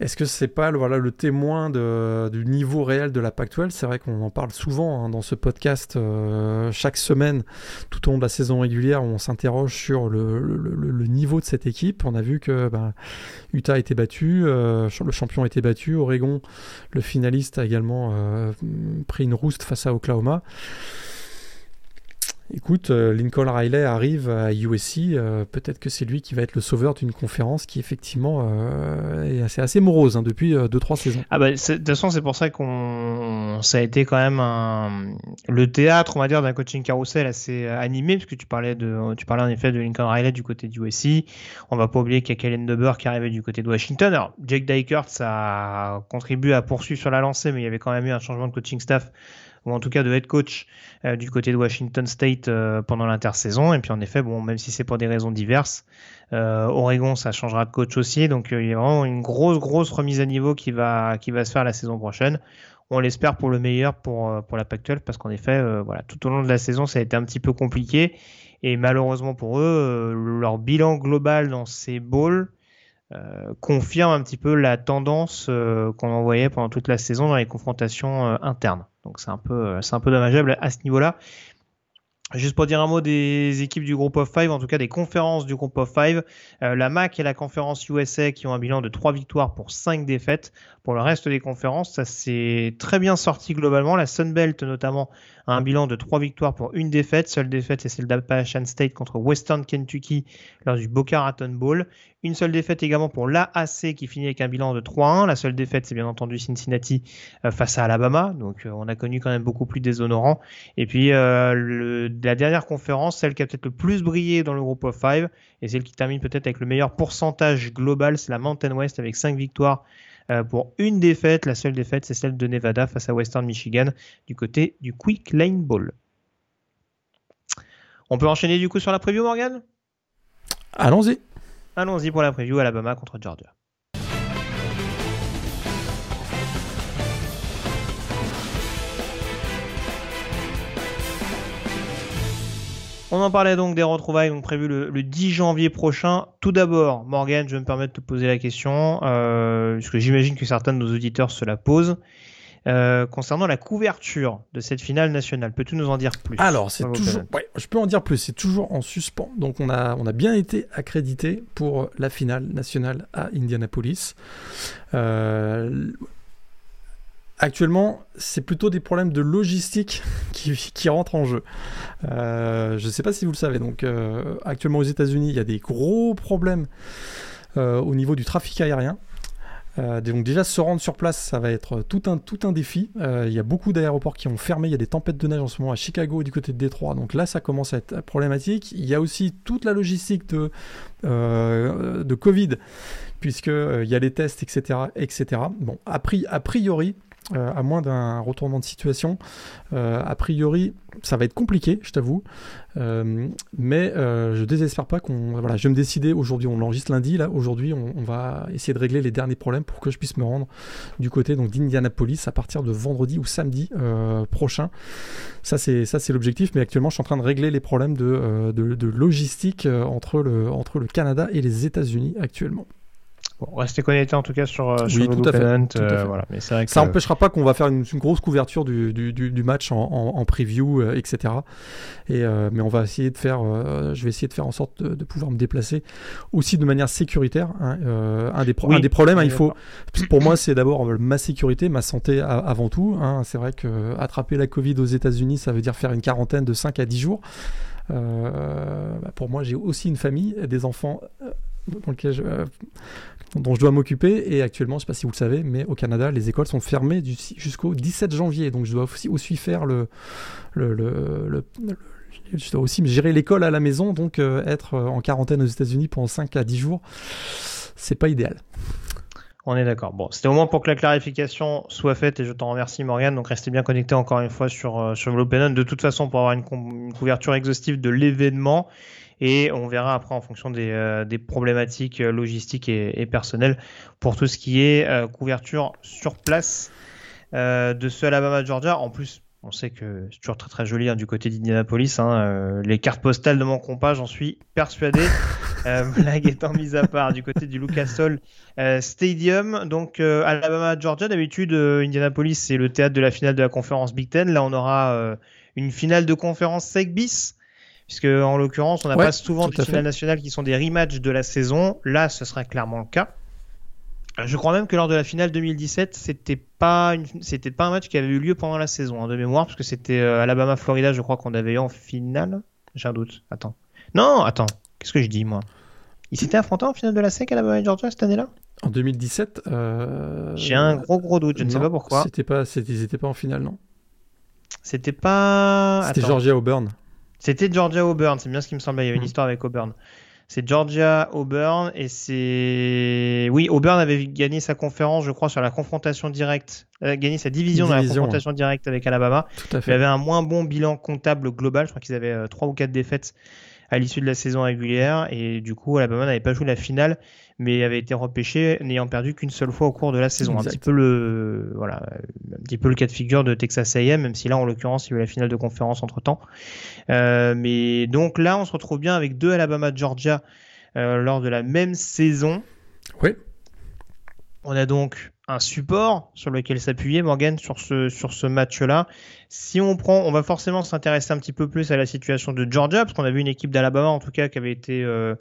est-ce que c'est pas voilà, le témoin du niveau réel de la Pac-12 C'est vrai qu'on en parle souvent hein, dans ce podcast euh, chaque semaine tout au long de la saison régulière. On s'interroge sur le, niveau de cette équipe. On a vu que ben, Utah a été battu, le champion a été battu, Oregon, le finaliste, a également pris une rouste face à Oklahoma. Écoute, euh, Lincoln Riley arrive à USC, euh, peut-être que c'est lui qui va être le sauveur d'une conférence qui effectivement euh, est assez, morose hein, depuis 2-3 saisons. Ah bah, de toute façon, c'est pour ça qu'on ça a été quand même un... le théâtre, on va dire, d'un coaching carousel assez animé, parce que tu parlais de, tu parlais en effet de Lincoln Riley du côté du USC. On va pas oublier qu'il y a Kellen DeBoer qui arrivait du côté de Washington. Alors, Jake Dykert, ça a contribué à poursuivre sur la lancée, mais il y avait quand même eu un changement de coaching staff ou en tout cas de head coach euh, du côté de Washington State euh, pendant l'intersaison. Et puis en effet, bon, même si c'est pour des raisons diverses, euh, Oregon, ça changera de coach aussi. Donc il y a vraiment une grosse, grosse remise à niveau qui va, qui va se faire la saison prochaine. On l'espère pour le meilleur pour, pour la Pac-12 parce qu'en effet, voilà, tout au long de la saison, ça a été un petit peu compliqué. Et malheureusement pour eux, leur bilan global dans ces bowls, confirme un petit peu la tendance qu'on envoyait pendant toute la saison dans les confrontations internes. Donc c'est un peu, euh, c'est un peu dommageable à ce niveau-là. Juste pour dire un mot des équipes du groupe of five, en tout cas des conférences du groupe of five, euh, la MAC et la conférence USA qui ont un bilan de 3 victoires pour 5 défaites. Pour le reste des conférences, ça s'est très bien sorti globalement. La Sunbelt notamment un bilan de 3 victoires pour une défaite. Seule défaite c'est celle d'Appalachian State contre Western Kentucky lors du Boca Raton Bowl. Une seule défaite également pour l'AAC qui finit avec un bilan de 3-1. La seule défaite, c'est bien entendu Cincinnati euh, face à Alabama. Donc euh, on a connu quand même beaucoup plus déshonorant. Et puis euh, la dernière conférence, celle qui a peut-être le plus brillé dans le groupe of five, et celle qui termine peut-être avec le meilleur pourcentage global, c'est la Mountain West avec 5 victoires pour une défaite. La seule défaite, c'est celle de Nevada face à Western Michigan du côté du Quick Lane Bowl. On peut enchaîner du coup sur la preview, Morgan? Allons-y. Allons-y pour la preview Alabama contre Georgia. On en parlait donc des retrouvailles donc prévues le, 10 janvier prochain. Tout d'abord, Morgan, je vais me permettre de te poser la question, euh, puisque j'imagine que certains de nos auditeurs se la posent. Euh, concernant la couverture de cette finale nationale, peux-tu nous en dire plus? Alors, c'est toujours, ouais, je peux en dire plus. C'est toujours en suspens. Donc, on a, on a bien été accrédité pour la finale nationale à Indianapolis. Euh, actuellement, c'est plutôt des problèmes de logistique qui, rentrent en jeu. Euh, je ne sais pas si vous le savez. Donc, actuellement aux États-Unis, il y a des gros problèmes au niveau du trafic aérien. Euh, donc déjà se rendre sur place, ça va être tout un, tout un défi. Euh, il y a beaucoup d'aéroports qui ont fermé, il y a des tempêtes de neige en ce moment à Chicago et du côté de Détroit, donc là ça commence à être problématique. Il y a aussi toute la logistique de, euh, de Covid, puisqu'il y a les tests, etc. etc. Bon, a priori, euh, à moins d'un retournement de situation. Euh, a priori, ça va être compliqué, je t'avoue, euh, mais je désespère pas qu'on. Voilà, je vais me décider aujourd'hui. On l'enregistre lundi, là. Aujourd'hui, on, va essayer de régler les derniers problèmes pour que je puisse me rendre du côté d'Indianapolis à partir de vendredi ou samedi prochain. Ça, c'est l'objectif. Mais actuellement, je suis en train de régler les problèmes de, de logistique entre le entre le Canada et les États-Unis actuellement. Bon, restez connectés en tout cas sur, euh, oui, tout, à fait, euh, Voilà. Mais vrai que... Ça n'empêchera pas qu'on va faire une, grosse couverture du, du, du match en, en, preview, euh, etc. Et, mais on va essayer de faire, je vais essayer de faire en sorte de, pouvoir me déplacer aussi de manière sécuritaire. Hein. un, des un des problèmes, hein, il faut, pour moi, c'est d'abord ma sécurité, ma santé avant tout. Hein. C'est vrai que attraper la Covid aux États-Unis, ça veut dire faire une quarantaine de 5 à 10 jours. Bah, pour moi, j'ai aussi une famille, des enfants dans lequel je, dont je dois m'occuper. Et actuellement, je ne sais pas si vous le savez, mais au Canada, les écoles sont fermées jusqu'au 17 janvier. Donc je dois aussi, faire le, je dois aussi gérer l'école à la maison, donc euh, être en quarantaine aux États-Unis pendant 5 à 10 jours, c'est pas idéal. On est d'accord. Bon, c'était au moins pour que la clarification soit faite et je t'en remercie Morgan. Donc restez bien connectés encore une fois sur, euh, sur l'Open De toute façon, pour avoir une couverture exhaustive de l'événement et on verra après en fonction des, euh, problématiques euh, logistiques et, personnelles pour tout ce qui est euh, couverture sur place de ce Alabama-Georgia. En plus, on sait que c'est toujours très très joli hein, du côté d'Indianapolis. Hein, les cartes postales ne manqueront pas, j'en suis persuadé. blague étant mise à part, du côté du Lucas Oil Stadium. Donc Alabama-Georgia, d'habitude Indianapolis c'est le théâtre de la finale de la conférence Big Ten. Là on aura une finale de conférence SEC bis puisque en l'occurrence, on n'a pas souvent des finales nationales qui sont des rematchs de la saison. Là, ce sera clairement le cas. Je crois même que lors de la finale 2017, c'était pas une... c'était pas un match qui avait eu lieu pendant la saison, hein, de mémoire, parce que c'était Alabama-Florida, je crois qu'on avait eu en finale. J'ai un doute. Attends. Non, attends. Qu'est-ce que je dis, moi? Ils s'étaient affrontés en finale de la SEC à la et Georgia cette année-là? En 2017 euh... J'ai un gros gros doute, je ne sais pas pourquoi. C'était pas, ils n'étaient pas en finale, non? C'était pas. C'était Georgia Auburn. C'était Georgia Auburn, c'est bien ce qui me semblait. Il y avait une hmm. histoire avec Auburn. C'est Georgia Auburn et c'est. Oui, Auburn avait gagné sa conférence, je crois, sur la confrontation directe, euh, gagné sa division, dans la confrontation directe avec Alabama. Tout à fait. Il avait un moins bon bilan comptable global, je crois qu'ils avaient 3 euh, ou 4 défaites à l'issue de la saison régulière et du coup Alabama n'avait pas joué la finale mais avait été repêché n'ayant perdu qu'une seule fois au cours de la saison. Un petit peu le voilà, un petit peu le cas de figure de Texas A&M, même si là en l'occurrence il y a eu la finale de conférence entre temps. Euh, mais donc là on se retrouve bien avec deux Alabama Georgia euh, lors de la même saison. Oui. On a donc un support sur lequel s'appuyer, Morgan, sur ce, sur ce match-là. Si on prend, on va forcément s'intéresser un petit peu plus à la situation de Georgia, parce qu'on a vu une équipe d'Alabama, en tout cas, qui avait été euh,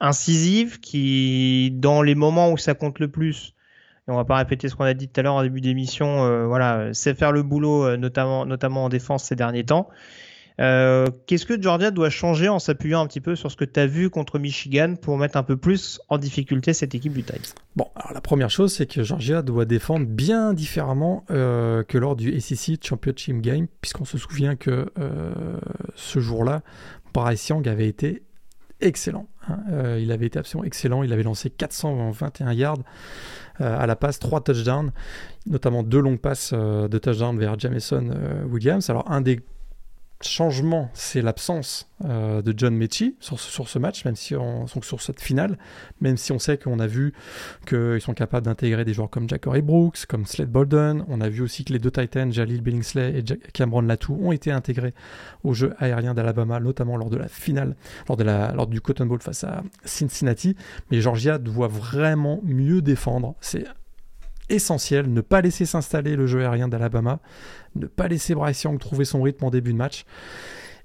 incisive, qui, dans les moments où ça compte le plus, et on va pas répéter ce qu'on a dit tout à l'heure en début d'émission, euh, voilà, sait faire le boulot, euh, notamment, notamment en défense ces derniers temps. Euh, qu'est-ce que Georgia doit changer en s'appuyant un petit peu sur ce que tu as vu contre Michigan pour mettre un peu plus en difficulté cette équipe du Tide? Bon, alors la première chose, c'est que Georgia doit défendre bien différemment euh, que lors du SEC Championship Game, puisqu'on se souvient que euh, ce jour-là, Bryce Young avait été excellent. Hein. il avait été absolument excellent. Il avait lancé 421 yards à la passe, 3 touchdowns, notamment deux longues passes de touchdown vers Jameson Williams. Alors, un des changement, c'est l'absence euh, de John Mechie sur, ce match, même si on, sur cette on sait qu'on a vu qu'ils sont capables d'intégrer des joueurs comme Jackory Brooks, comme Slade Bolden. On a vu aussi que les deux Titans, Jalil Billingsley et Cameron Latou, ont été intégrés au jeu aérien d'Alabama, notamment lors de la finale, lors, lors du Cotton Bowl face à Cincinnati. Mais Georgia doit vraiment mieux défendre. C'est essentiel, ne pas laisser s'installer le jeu aérien d'Alabama, ne pas laisser Bryce Young trouver son rythme en début de match,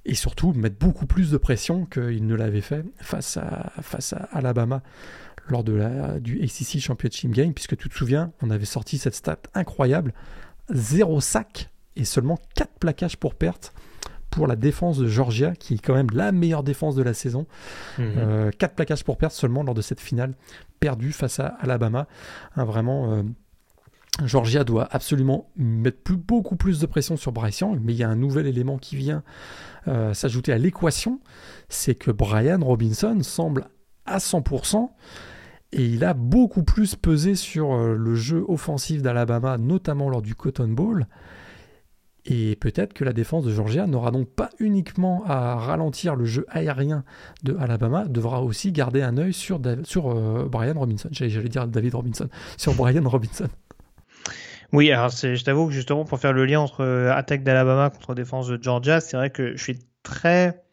et surtout mettre beaucoup plus de pression qu'il ne l'avait fait face à, face à Alabama lors de la, du ACC Championship Game, puisque tu te souviens, on avait sorti cette stat incroyable, 0 sac et seulement 4 plaquages pour perte pour la défense de Georgia, qui est quand même la meilleure défense de la saison. 4 mhm. euh, plaquages pour perte seulement lors de cette finale perdue face à Alabama. vraiment, euh, Georgia doit absolument mettre beaucoup plus de pression sur Bryce Young, mais il y a un nouvel élément qui vient euh, s'ajouter à l'équation, c'est que Brian Robinson semble à 100% et il a beaucoup plus pesé sur euh, le jeu offensif d'Alabama, notamment lors du Cotton Bowl. Et peut-être que la défense de Georgia n'aura donc pas uniquement à ralentir le jeu aérien de Alabama, devra aussi garder un œil sur, sur euh, Brian Robinson. J'allais dire David Robinson, sur Brian Robinson. Oui, alors je t'avoue que justement pour faire le lien entre euh, attaque d'Alabama contre défense de Georgia, c'est vrai que je suis très,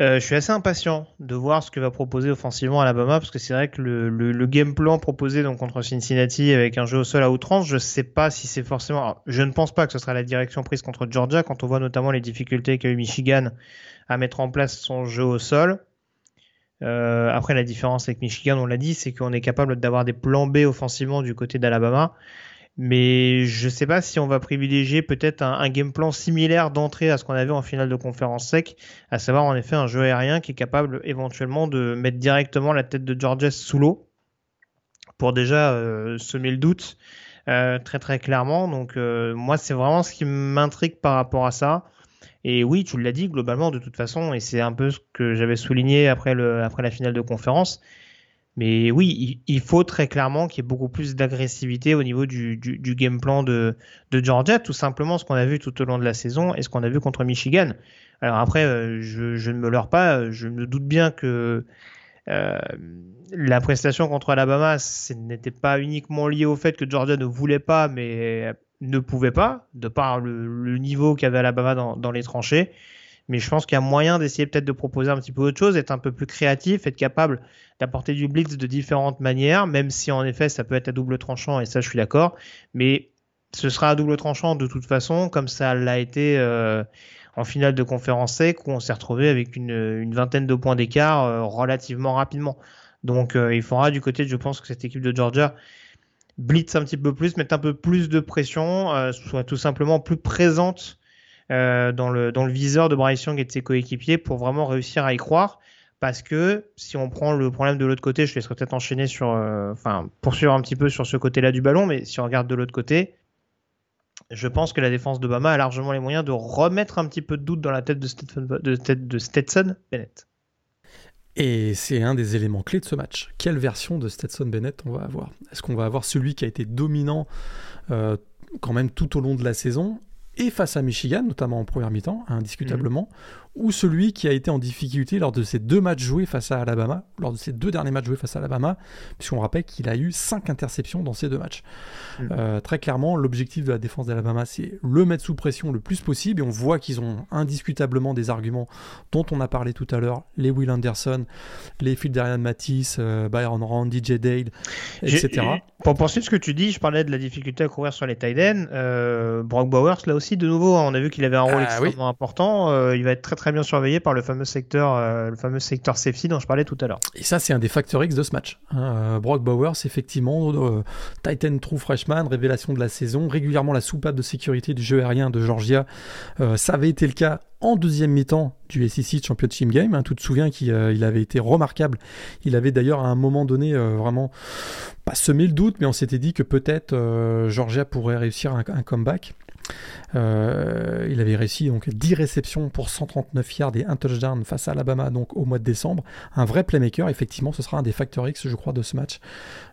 euh, je suis assez impatient de voir ce que va proposer offensivement Alabama parce que c'est vrai que le, le, game plan proposé donc contre Cincinnati avec un jeu au sol à outrance, je sais pas si c'est forcément, je ne pense pas que ce sera la direction prise contre Georgia quand on voit notamment les difficultés qu'a eu Michigan à mettre en place son jeu au sol. Euh, après, la différence avec Michigan, on l'a dit, c'est qu'on est capable d'avoir des plans B offensivement du côté d'Alabama. Mais je ne sais pas si on va privilégier peut-être un, game plan similaire d'entrée à ce qu'on avait en finale de conférence sec, à savoir en effet un jeu aérien qui est capable éventuellement de mettre directement la tête de Georges sous l'eau pour déjà euh, semer le doute euh, très très clairement. Donc moi c'est vraiment ce qui m'intrigue par rapport à ça. Et oui, tu l'as dit globalement de toute façon, et c'est un peu ce que j'avais souligné après, la finale de conférence. Mais oui, il, faut très clairement qu'il y ait beaucoup plus d'agressivité au niveau du, game plan de, Georgia, tout simplement ce qu'on a vu tout au long de la saison et ce qu'on a vu contre Michigan. Alors après, euh, je, ne me leurre pas, je me doute bien que euh, la prestation contre Alabama, ce n'était pas uniquement lié au fait que Georgia ne voulait pas, mais ne pouvait pas, de par le, niveau qu'avait Alabama dans, dans les tranchées. Mais je pense qu'il y a moyen d'essayer peut-être de proposer un petit peu autre chose, être un peu plus créatif, être capable d'apporter du blitz de différentes manières, même si en effet ça peut être à double tranchant, et ça je suis d'accord. Mais ce sera à double tranchant de toute façon, comme ça l'a été euh, en finale de conférence sec, où on s'est retrouvé avec une, vingtaine de points d'écart euh, relativement rapidement. Donc il faudra du côté, je pense que cette équipe de Georgia blitz un petit peu plus, mettre un peu plus de pression, soit tout simplement plus présente dans, le, dans le viseur de Bryce Young et de ses coéquipiers pour vraiment réussir à y croire parce que si on prend le problème de l'autre côté, je laisserai peut-être enchaîner sur, euh, enfin, poursuivre un petit peu sur ce côté-là du ballon, mais si on regarde de l'autre côté, je pense que la défense d'Obama a largement les moyens de remettre un petit peu de doute dans la tête de de, Stetson Bennett. Et c'est un des éléments clés de ce match. Quelle version de Stetson Bennett on va avoir? Est-ce qu'on va avoir celui qui a été dominant euh, quand même tout au long de la saison et face à Michigan, notamment en première mi-temps, indiscutablement, ou celui qui a été en difficulté lors de ces deux matchs joués face à Alabama, lors de ces deux derniers matchs joués face à Alabama, puisqu'on rappelle qu'il a eu cinq interceptions dans ces deux matchs. Mm. Euh, très clairement, l'objectif de la défense d'Alabama, c'est le mettre sous pression le plus possible, et on voit qu'ils ont indiscutablement des arguments dont on a parlé tout à l'heure, les Will Anderson, les Phil Darian Matisse, euh, Byron Rand, DJ Dale, etc. Pour poursuivre ce que tu dis, je parlais de la difficulté à courir sur les tight ends. Euh, Brock Bowers, là aussi, de nouveau, hein, on a vu qu'il avait un rôle ah extrêmement important. il va être très très bien surveillé par le fameux secteur, euh, le fameux secteur safety dont je parlais tout à l'heure. Et ça, c'est un des facteurs X de ce match. Hein. Euh, Brock Bowers, effectivement, euh, Titan True Freshman, révélation de la saison, régulièrement la soupape de sécurité du jeu aérien de Georgia. ça avait été le cas en deuxième mi-temps du SEC Championship Game. Hein, tu te souviens qu'il avait été remarquable. Il avait d'ailleurs à un moment donné vraiment pas semé le doute, mais on s'était dit que peut-être Georgia pourrait réussir un comeback. Euh, il avait réussi donc 10 réceptions pour 139 yards et un touchdown face à Alabama donc au mois de décembre. Un vrai playmaker, effectivement, ce sera un des facteurs X, je crois, de ce match.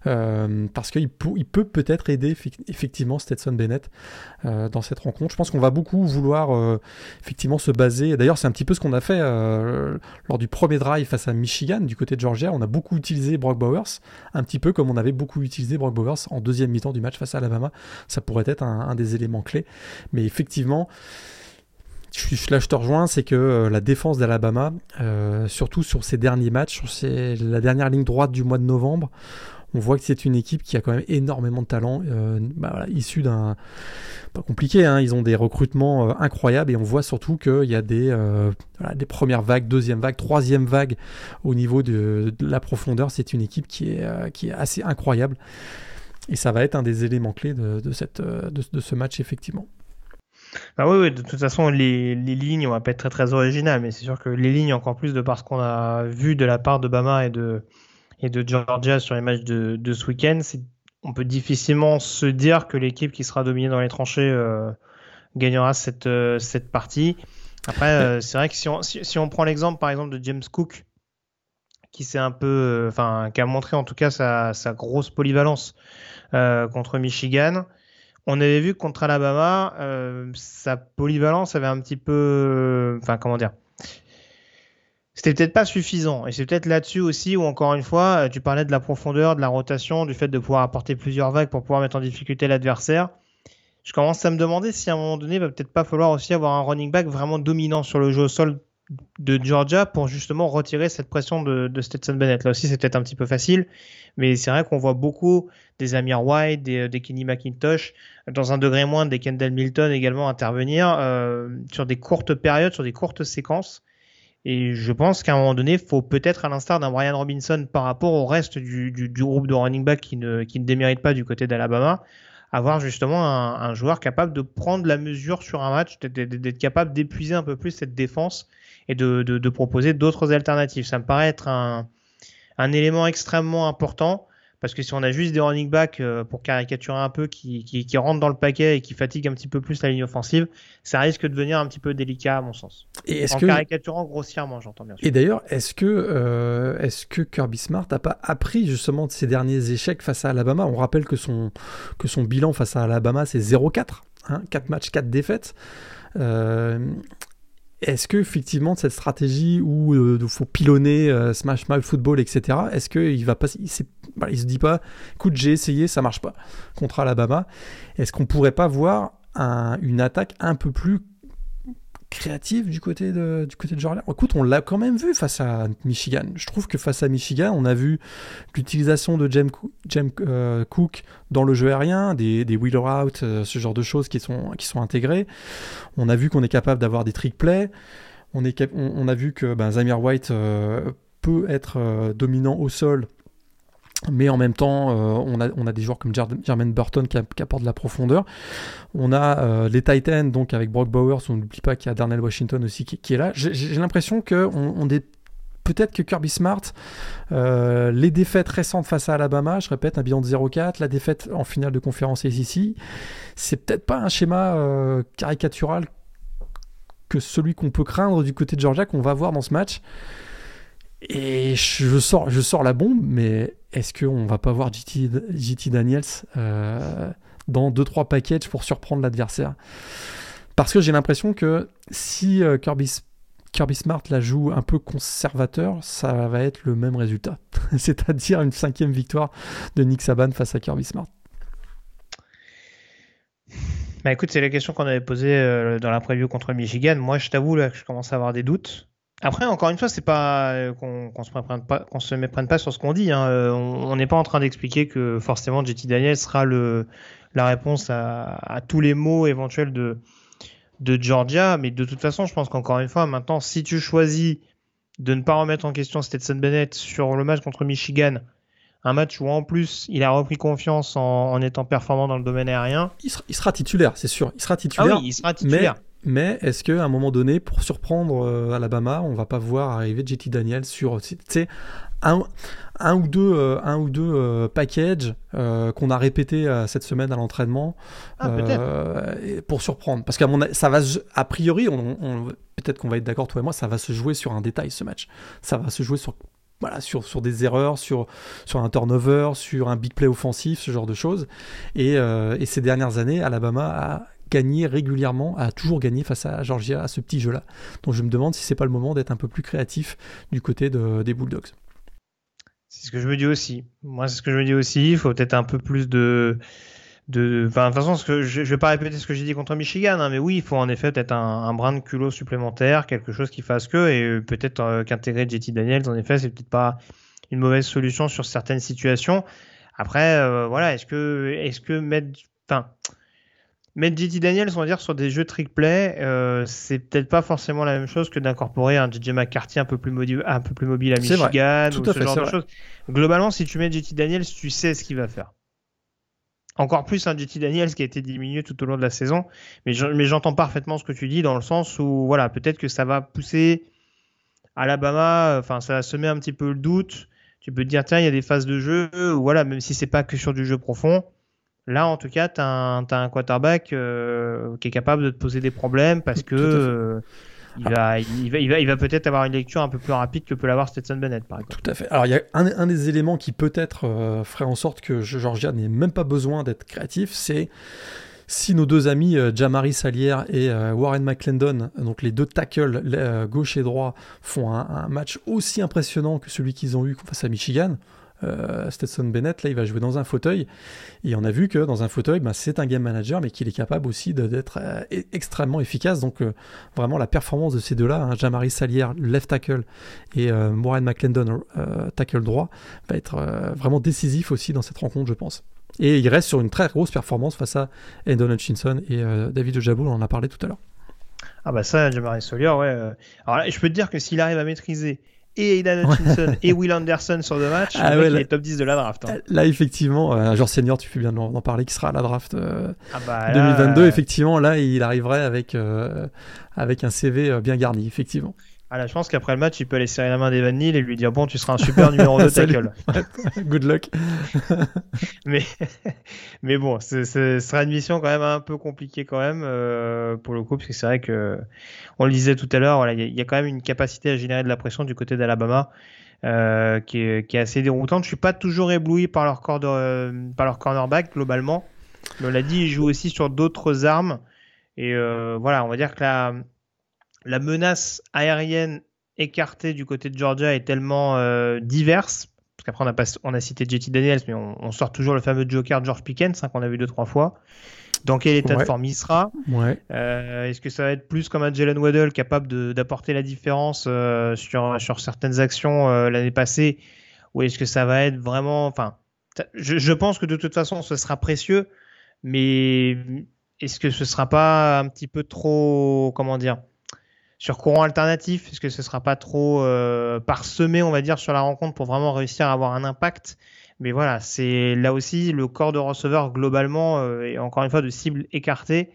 Euh, parce qu'il il peut peut-être aider effectivement Stetson Bennett euh, dans cette rencontre. Je pense qu'on va beaucoup vouloir effectivement se baser. D'ailleurs, c'est un petit peu ce qu'on a fait lors du premier drive face à Michigan du côté de Georgia. On a beaucoup utilisé Brock Bowers, un petit peu comme on avait beaucoup utilisé Brock Bowers en deuxième mi-temps du match face à Alabama. Ça pourrait être un, des éléments clés. Mais effectivement, là je te rejoins, c'est que euh, la défense d'Alabama, euh, surtout sur ces derniers matchs, sur la dernière ligne droite du mois de novembre, on voit que c'est une équipe qui a quand même énormément de talent, euh, bah issu d'un... Pas compliqué, hein, ils ont des recrutements incroyables et on voit surtout qu'il y a des, des premières vagues, deuxième vague, troisième vague au niveau de, la profondeur. C'est une équipe qui est, qui est assez incroyable et ça va être un des éléments clés de, cette, de ce match effectivement. Bah oui, oui, de toute façon, les, les, lignes, on va pas être très très original, mais c'est sûr que les lignes, encore plus de par ce qu'on a vu de la part de Bama et de, et de Georgia sur les matchs de, de ce week-end, on peut difficilement se dire que l'équipe qui sera dominée dans les tranchées euh, gagnera cette, euh, cette partie. Après, euh, c'est vrai que si on, si, on prend l'exemple par exemple de James Cook, qui s'est un peu, enfin, qui a montré en tout cas sa, sa grosse polyvalence contre Michigan, on avait vu que contre Alabama, sa polyvalence avait un petit peu, enfin comment dire, c'était peut-être pas suffisant. Et c'est peut-être là-dessus aussi où encore une fois, euh, tu parlais de la profondeur, de la rotation, du fait de pouvoir apporter plusieurs vagues pour pouvoir mettre en difficulté l'adversaire. Je commence à me demander si à un moment donné, il va peut-être pas falloir aussi avoir un running back vraiment dominant sur le jeu au sol de Georgia pour justement retirer cette pression de, de Stetson Bennett. Là aussi, c'est peut-être un petit peu facile, mais c'est vrai qu'on voit beaucoup des Amir White, des, des, Kenny McIntosh, dans un degré moins des Kendall Milton également intervenir euh, sur des courtes périodes, sur des courtes séquences. Et je pense qu'à un moment donné, il faut peut-être, à l'instar d'un Brian Robinson par rapport au reste du, groupe de running back qui ne, démérite pas du côté d'Alabama, avoir justement un, joueur capable de prendre la mesure sur un match, d'être capable d'épuiser un peu plus cette défense et de, proposer d'autres alternatives. Ça me paraît être un élément extrêmement important parce que si on a juste des running backs euh, pour caricaturer un peu qui, qui, qui, rentrent dans le paquet et qui fatiguent un petit peu plus la ligne offensive, ça risque de devenir un petit peu délicat à mon sens. Et en que... caricaturant grossièrement, j'entends bien. Et d'ailleurs, est-ce que euh, est-ce que Kirby Smart n'a pas appris justement de ses derniers échecs face à Alabama? On rappelle que son que son bilan face à Alabama c'est 0-4, hein, 4 matchs, 4 défaites. Euh, est-ce que effectivement cette stratégie où il euh, faut pilonner euh, Smash Mouth Football, etc. Est-ce qu'il va pas, il, se dit pas, écoute, j'ai essayé, ça marche pas contre Alabama. Est-ce qu'on pourrait pas voir un, une attaque un peu plus créative du côté de, du Georgia. Écoute, on l'a quand même vu face à Michigan. Je trouve que face à Michigan, on a vu l'utilisation de James, euh, Cook dans le jeu aérien, des, des wheeler out, euh, ce genre de choses qui sont, qui intégrées. On a vu qu'on est capable d'avoir des trick plays. On, a vu que ben, Zamir White euh, peut être dominant au sol Mais en même temps, on, a, on a des joueurs comme Jermaine Burton qui, apportent de la profondeur. On a les Titans, donc avec Brock Bowers, on n'oublie pas qu'il y a Darnell Washington aussi qui, est là. J'ai l'impression qu'on on est peut-être que Kirby Smart, euh, les défaites récentes face à Alabama, je répète, un bilan de 0-4, la défaite en finale de conférence SEC, c'est peut-être pas un schéma euh, caricatural que celui qu'on peut craindre du côté de Georgia qu'on va voir dans ce match. Et je sors, je sors la bombe, mais est-ce qu'on va pas voir JT, Daniels euh, dans 2-3 packages pour surprendre l'adversaire? Parce que j'ai l'impression que si Kirby Kirby Smart la joue un peu conservateur, ça va être le même résultat. C'est-à-dire une cinquième victoire de Nick Saban face à Kirby Smart. Bah écoute, c'est la question qu'on avait posée euh, dans la contre Michigan. Moi, je t'avoue que je commence à avoir des doutes. Après, encore une fois, c'est pas euh, qu'on se méprenne pas, qu'on se méprenne pas sur ce qu'on dit. Hein. Euh, on n'est pas en train d'expliquer que forcément JT Daniel sera le la réponse à tous les mots éventuels de de Georgia, mais de toute façon, je pense qu'encore une fois, maintenant, si tu choisis de ne pas remettre en question Stetson Bennett sur le match contre Michigan, un match où en plus il a repris confiance en, étant performant dans le domaine aérien. Il sera, titulaire, c'est sûr. Il sera titulaire. Ah oui, il sera titulaire. Mais, est-ce qu'à un moment donné, pour surprendre euh, Alabama, on va pas voir arriver JT Daniel sur un, un ou deux, euh, un ou deux euh, packages euh, qu'on a répété cette semaine à l'entraînement ah, pour surprendre. Parce qu'à mon ça va a priori, on, peut-être qu'on va être d'accord toi et moi, ça va se jouer sur un détail ce match. Ça va se jouer sur voilà, sur, sur des erreurs, sur, sur un turnover, sur un big play offensif, ce genre de choses. Et, et ces dernières années, Alabama a gagné régulièrement, a toujours gagné face à Georgia à ce petit jeu-là. Donc je me demande si c'est pas le moment d'être un peu plus créatif du côté de, des Bulldogs. C'est ce que je me dis aussi. Moi, c'est ce que je me dis aussi. Il faut peut-être un peu plus de. De, enfin, de toute façon, je, je vais pas répéter ce que j'ai dit contre Michigan, hein, mais oui, il faut en effet peut-être un, un, brin de culot supplémentaire, quelque chose qui fasse que, et peut-être euh, qu'intégrer JT Daniels, en effet, c'est peut-être pas une mauvaise solution sur certaines situations. Après, euh, voilà, est-ce que, est-ce que mettre, enfin, Mettre JT Daniels, on va dire, sur des jeux trick play, euh, c'est peut-être pas forcément la même chose que d'incorporer un JJ McCarthy un peu plus, mobile, un peu plus mobile à Michigan ou ce genre de choses. Globalement, si tu mets JT Daniels, tu sais ce qu'il va faire. Encore plus un JT Daniels qui a été diminué tout au long de la saison. Mais j'entends parfaitement ce que tu dis dans le sens où, voilà, peut-être que ça va pousser Alabama, enfin, ça va semer un petit peu le doute. Tu peux te dire, tiens, il y a des phases de jeu, voilà, même si c'est pas que sur du jeu profond Là, en tout cas, tu as, un quarterback euh, qui est capable de te poser des problèmes parce que euh, il, va, il, va, il, va, peut-être avoir une lecture un peu plus rapide que peut l'avoir Stetson Bennett, par exemple. Tout à fait. Alors, il y a un, des éléments qui peut-être euh, ferait en sorte que Georgia n'ait même pas besoin d'être créatif, c'est si nos deux amis Jamari Salier et Warren McClendon, donc les deux tackles gauche et droit, font un, un, match aussi impressionnant que celui qu'ils ont eu face à Michigan, euh, Stetson Bennett, là, il va jouer dans un fauteuil. Et on a vu que dans un fauteuil, bah, c'est un game manager, mais qu'il est capable aussi d'être euh, e-, extrêmement efficace. Donc, euh, vraiment, la performance de ces deux-là, hein, Jamari Salière, left tackle, et Warren McClendon, tackle droit, va être vraiment décisif aussi dans cette rencontre, je pense. Et il reste sur une très grosse performance face à Endon Hutchinson et David Ojabo, on en a parlé tout à l'heure. Ah bah ça, Jamari Salier, ouais. Alors là, je peux te dire que s'il arrive à maîtriser et Aidan Hutchinson et Will Anderson sur deux matchs, ah, ouais, top 10 de la draft. Hein. Là, effectivement, un joueur senior, tu fais bien d'en parler, qui sera à la draft 2022. Euh, ah bah effectivement, là, il arriverait avec, euh, avec un CV euh, bien garni, effectivement. Ah je pense qu'après le match, il peut aller serrer la main d'Evan Neal et lui dire Bon, tu seras un super numéro de tackle. Good luck. mais, mais bon, ce sera une mission quand même un peu compliquée, quand même, euh, pour le coup, parce que c'est vrai que, on le disait tout à l'heure, voilà, il y, a quand même une capacité à générer de la pression du côté d'Alabama. Euh, qui, est, qui est assez déroutante. Je suis pas toujours ébloui par leur, corps de, par leur cornerback globalement. Mais on l'a dit, ils jouent aussi sur d'autres armes. Et euh, voilà, on va dire que la, la menace aérienne écartée du côté de Georgia est tellement euh, diverse. Parce qu'après, on a, on a cité JT Daniels, mais on, sort toujours le fameux Joker George Pickens, hein, qu'on a vu deux, trois fois. Dans quel état de forme il sera? Euh, Est-ce que ça va être plus comme un Jalen Waddell capable d'apporter la différence euh, sur, sur certaines actions l'année passée? Ou est-ce que ça va être vraiment. Enfin, je, je, pense que de toute façon, ce sera précieux, mais est-ce que ce sera pas un petit peu trop. Comment dire sur courant alternatif Est-ce que ce sera pas trop euh, parsemé, on va dire, sur la rencontre pour vraiment réussir à avoir un impact. Mais voilà, c'est là aussi le corps de receveur globalement, euh, et encore une fois de cible écartée,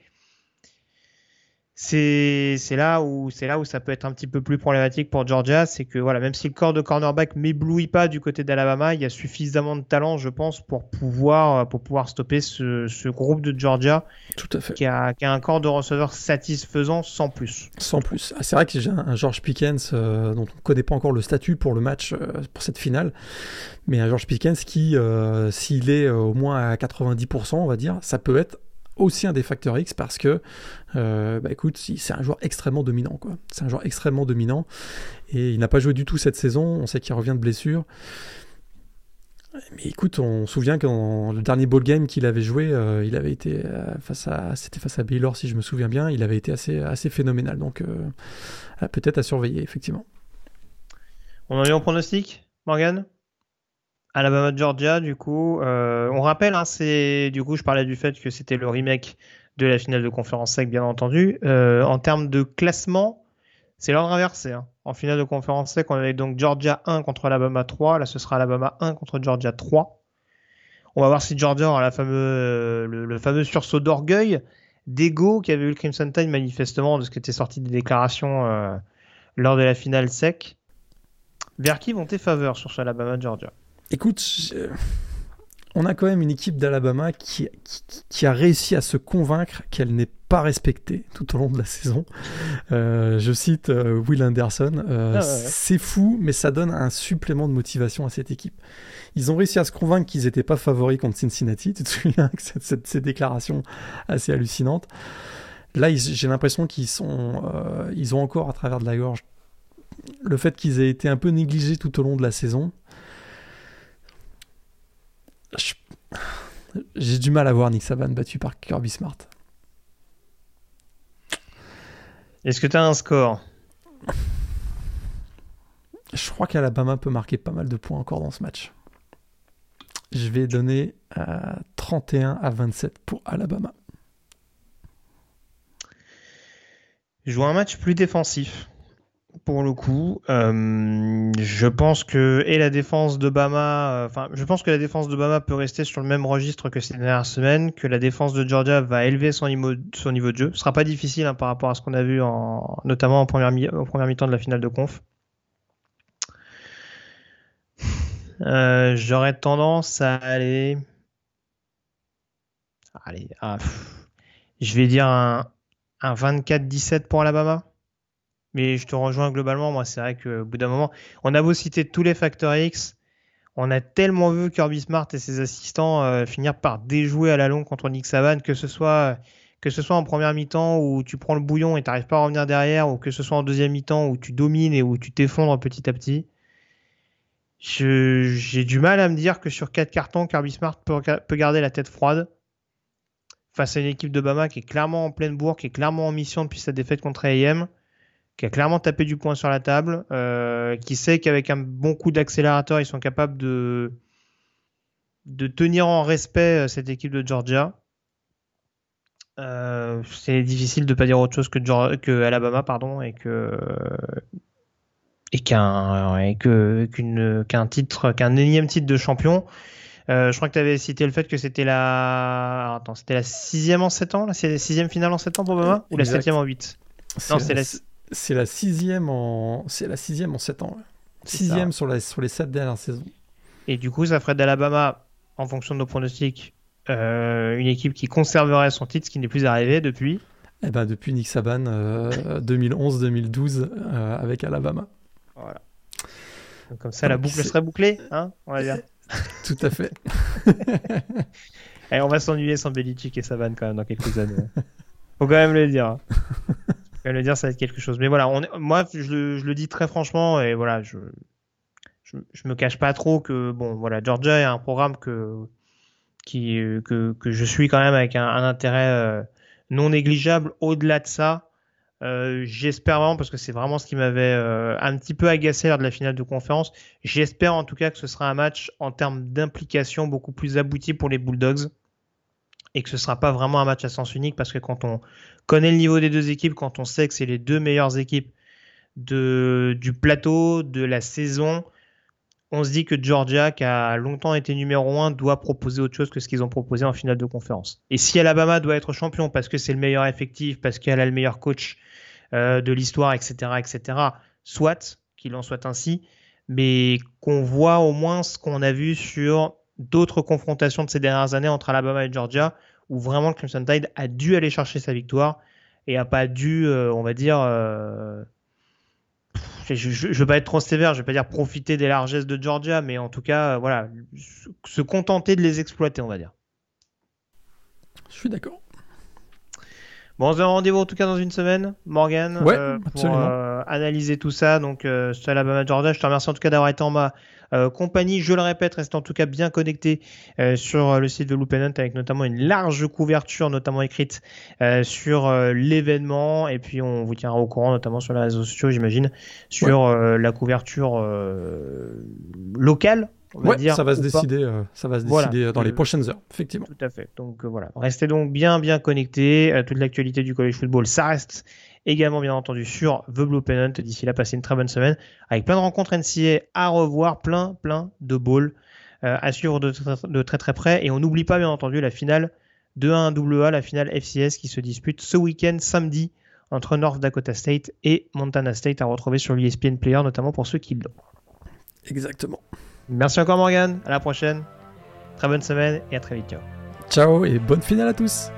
c'est là où c'est là où ça peut être un petit peu plus problématique pour Georgia, c'est que voilà, même si le corps de cornerback m'éblouit pas du côté d'Alabama, il y a suffisamment de talent, je pense, pour pouvoir pour pouvoir stopper ce, ce groupe de Georgia, Tout à fait. qui a, qui a un corps de receveur satisfaisant sans plus. Sans plus. Ah, c'est vrai que j'ai un, un George Pickens euh, dont on ne connaît pas encore le statut pour le match, euh, pour cette finale, mais un George Pickens qui, euh, s'il est euh, au moins à 90%, on va dire, ça peut être aussi un des facteurs X parce que, euh, bah écoute, c'est un joueur extrêmement dominant. C'est un joueur extrêmement dominant et il n'a pas joué du tout cette saison. On sait qu'il revient de blessure. Mais écoute, on se souvient qu'en le dernier ball game qu'il avait joué, euh, il avait été euh, face à, c'était face à Baylor si je me souviens bien, il avait été assez, assez phénoménal. Donc peut-être à surveiller effectivement. On en est en pronostic, Morgan? Alabama Georgia, du coup, euh, on rappelle, hein, c'est du coup, je parlais du fait que c'était le remake de la finale de conférence sec, bien entendu. Euh, en termes de classement, c'est l'ordre inversé. hein. En finale de conférence sec, on avait donc Georgia 1 contre Alabama 3. Là, ce sera Alabama 1 contre Georgia 3. On va voir si Georgia aura la euh, le, fameux sursaut d'orgueil, d'ego qui avait eu le Crimson Tide manifestement de ce qui était sorti des déclarations lors de la finale sec. Vers qui vont tes faveurs sur ce Alabama Georgia? Écoute, je- on a quand même une équipe d'Alabama qui, qui, qui a réussi à se convaincre qu'elle n'est pas respectée tout au long de la saison. Euh, je cite euh, Will Anderson. euh, Ah ouais. C'est fou, mais ça donne un supplément de motivation à cette équipe. Ils ont réussi à se convaincre qu'ils n'étaient pas favoris contre Cincinnati. Tu te souviens que cette, cette, cette déclaration assez hallucinante. Là, j'ai l'impression qu'ils sont, euh, ils ont encore à travers de la gorge le fait qu'ils aient été un peu négligés tout au long de la saison. J'ai du mal à voir Nick Saban battu par Kirby Smart. Est-ce que tu as un score? Je crois qu'Alabama peut marquer pas mal de points encore dans ce match. Je vais donner euh, 31 à 27 pour Alabama. Je joue un match plus défensif. Pour le coup, Euh, je pense que et la défense de Bama, euh, enfin, je pense que la défense de Bama peut rester sur le même registre que ces dernières semaines, que la défense de Georgia va élever son niveau, de jeu. Ce sera pas difficile hein, par rapport à ce qu'on a vu en, notamment en première mi, en première mi-temps de la finale de conf. Euh, J'aurais tendance à aller, allez, ah, je vais dire un 24-17 pour Alabama. Mais je te rejoins globalement. Moi, c'est vrai qu'au bout d'un moment, on a beau citer tous les facteurs X, on a tellement vu Kirby Smart et ses assistants euh, finir par déjouer à la longue contre Nick Saban, que ce soit que ce soit en première mi-temps où tu prends le bouillon et t'arrives pas à revenir derrière, ou que ce soit en deuxième mi-temps où tu domines et où tu t'effondres petit à petit. J'ai du mal à me dire que sur quatre cartons, Kirby Smart peut, peut garder la tête froide face à une équipe de Bama qui est clairement en pleine bourre, qui est clairement en mission depuis sa défaite contre AM, qui a clairement tapé du poing sur la table, euh, qui sait qu'avec un bon coup d'accélérateur, ils sont capables de, de tenir en respect euh, cette équipe de Georgia. Euh, c'est difficile de pas dire autre chose que, que Alabama, pardon, et que et qu'un et que qu'une qu'un titre, qu'un énième titre de champion. Euh, je crois que tu avais cité le fait que c'était la alors, attends, c'était la sixième en 7 ans, la si- sixième finale en 7 ans pour Bama ou la septième en 8 Non, c'est la- c'est la sixième en c'est la sixième en 7 ans. ouais. Sixième sur, la, sur les 7 dernières saisons. Et du coup, ça ferait d'Alabama, en fonction de nos pronostics, euh, une équipe qui conserverait son titre, ce qui n'est plus arrivé depuis. Eh ben depuis Nick Saban euh, 2011-2012 euh, avec Alabama. Voilà. Donc, comme ça, la boucle serait bouclée, hein, on va dire. Tout à fait. Allez, on va s'ennuyer sans Belichick et Saban quand même dans quelques années. Faut quand même le dire. Le dire, ça va être quelque chose. Mais voilà, moi, je, le- dis très franchement, et voilà, je, je, me cache pas trop que, bon, voilà, Georgia est un programme que, que, que je suis quand même avec un, un intérêt euh, non négligeable. Au-delà de ça, euh, j'espère vraiment, parce que c'est vraiment ce qui m'avait euh, un petit peu agacé lors de la finale de conférence, j'espère en tout cas que ce sera un match en termes d'implication beaucoup plus abouti pour les Bulldogs et que ce sera pas vraiment un match à sens unique parce que quand on connaît le niveau des deux équipes, quand on sait que c'est les deux meilleures équipes de, du plateau, de la saison, on se dit que Georgia, qui a longtemps été numéro 1, doit proposer autre chose que ce qu'ils ont proposé en finale de conférence. Et si Alabama doit être champion parce que c'est le meilleur effectif, parce qu'elle a le meilleur coach euh, de l'histoire, etc., etc., soit qu'il en soit ainsi, mais qu'on voit au moins ce qu'on a vu sur d'autres confrontations de ces dernières années entre Alabama et Georgia, où vraiment le Crimson Tide a dû aller chercher sa victoire et a pas dû, euh, on va dire, euh, je ne veux pas être trop sévère, je vais pas dire profiter des largesses de Georgia, mais en tout cas, euh, voilà, se contenter de les exploiter, on va dire. Je suis d'accord. Bon, on se donne rendez-vous en tout cas dans une semaine, Morgan, ouais, pour analyser tout ça. Donc, Alabama Georgia, je te remercie en tout cas d'avoir été en ma compagnie. Je le répète, restez en tout cas bien connecté euh, sur le site de Loopennant avec notamment une large couverture, notamment écrite sur l'événement. Et puis on vous tiendra au courant, notamment sur les réseaux sociaux, j'imagine, sur la couverture locale. On va dire, ça va se décider, ça va se décider dans les prochaines heures, effectivement. Tout à fait. Donc voilà, restez donc bien bien connectés. toute l'actualité du college football, ça reste également bien entendu sur The Blue Pennant. D'ici là, passez une très bonne semaine avec plein de rencontres NCA à revoir, plein, plein de balls euh, à suivre de, de, très très près. Et on n'oublie pas bien entendu la finale de 1 A, la finale FCS qui se dispute ce week-end samedi entre North Dakota State et Montana State à retrouver sur l'ESPN Player, notamment pour ceux qui l'ont. Exactement. Merci encore Morgan, à la prochaine. Très bonne semaine et à très vite. Ciao. Ciao et bonne finale à tous.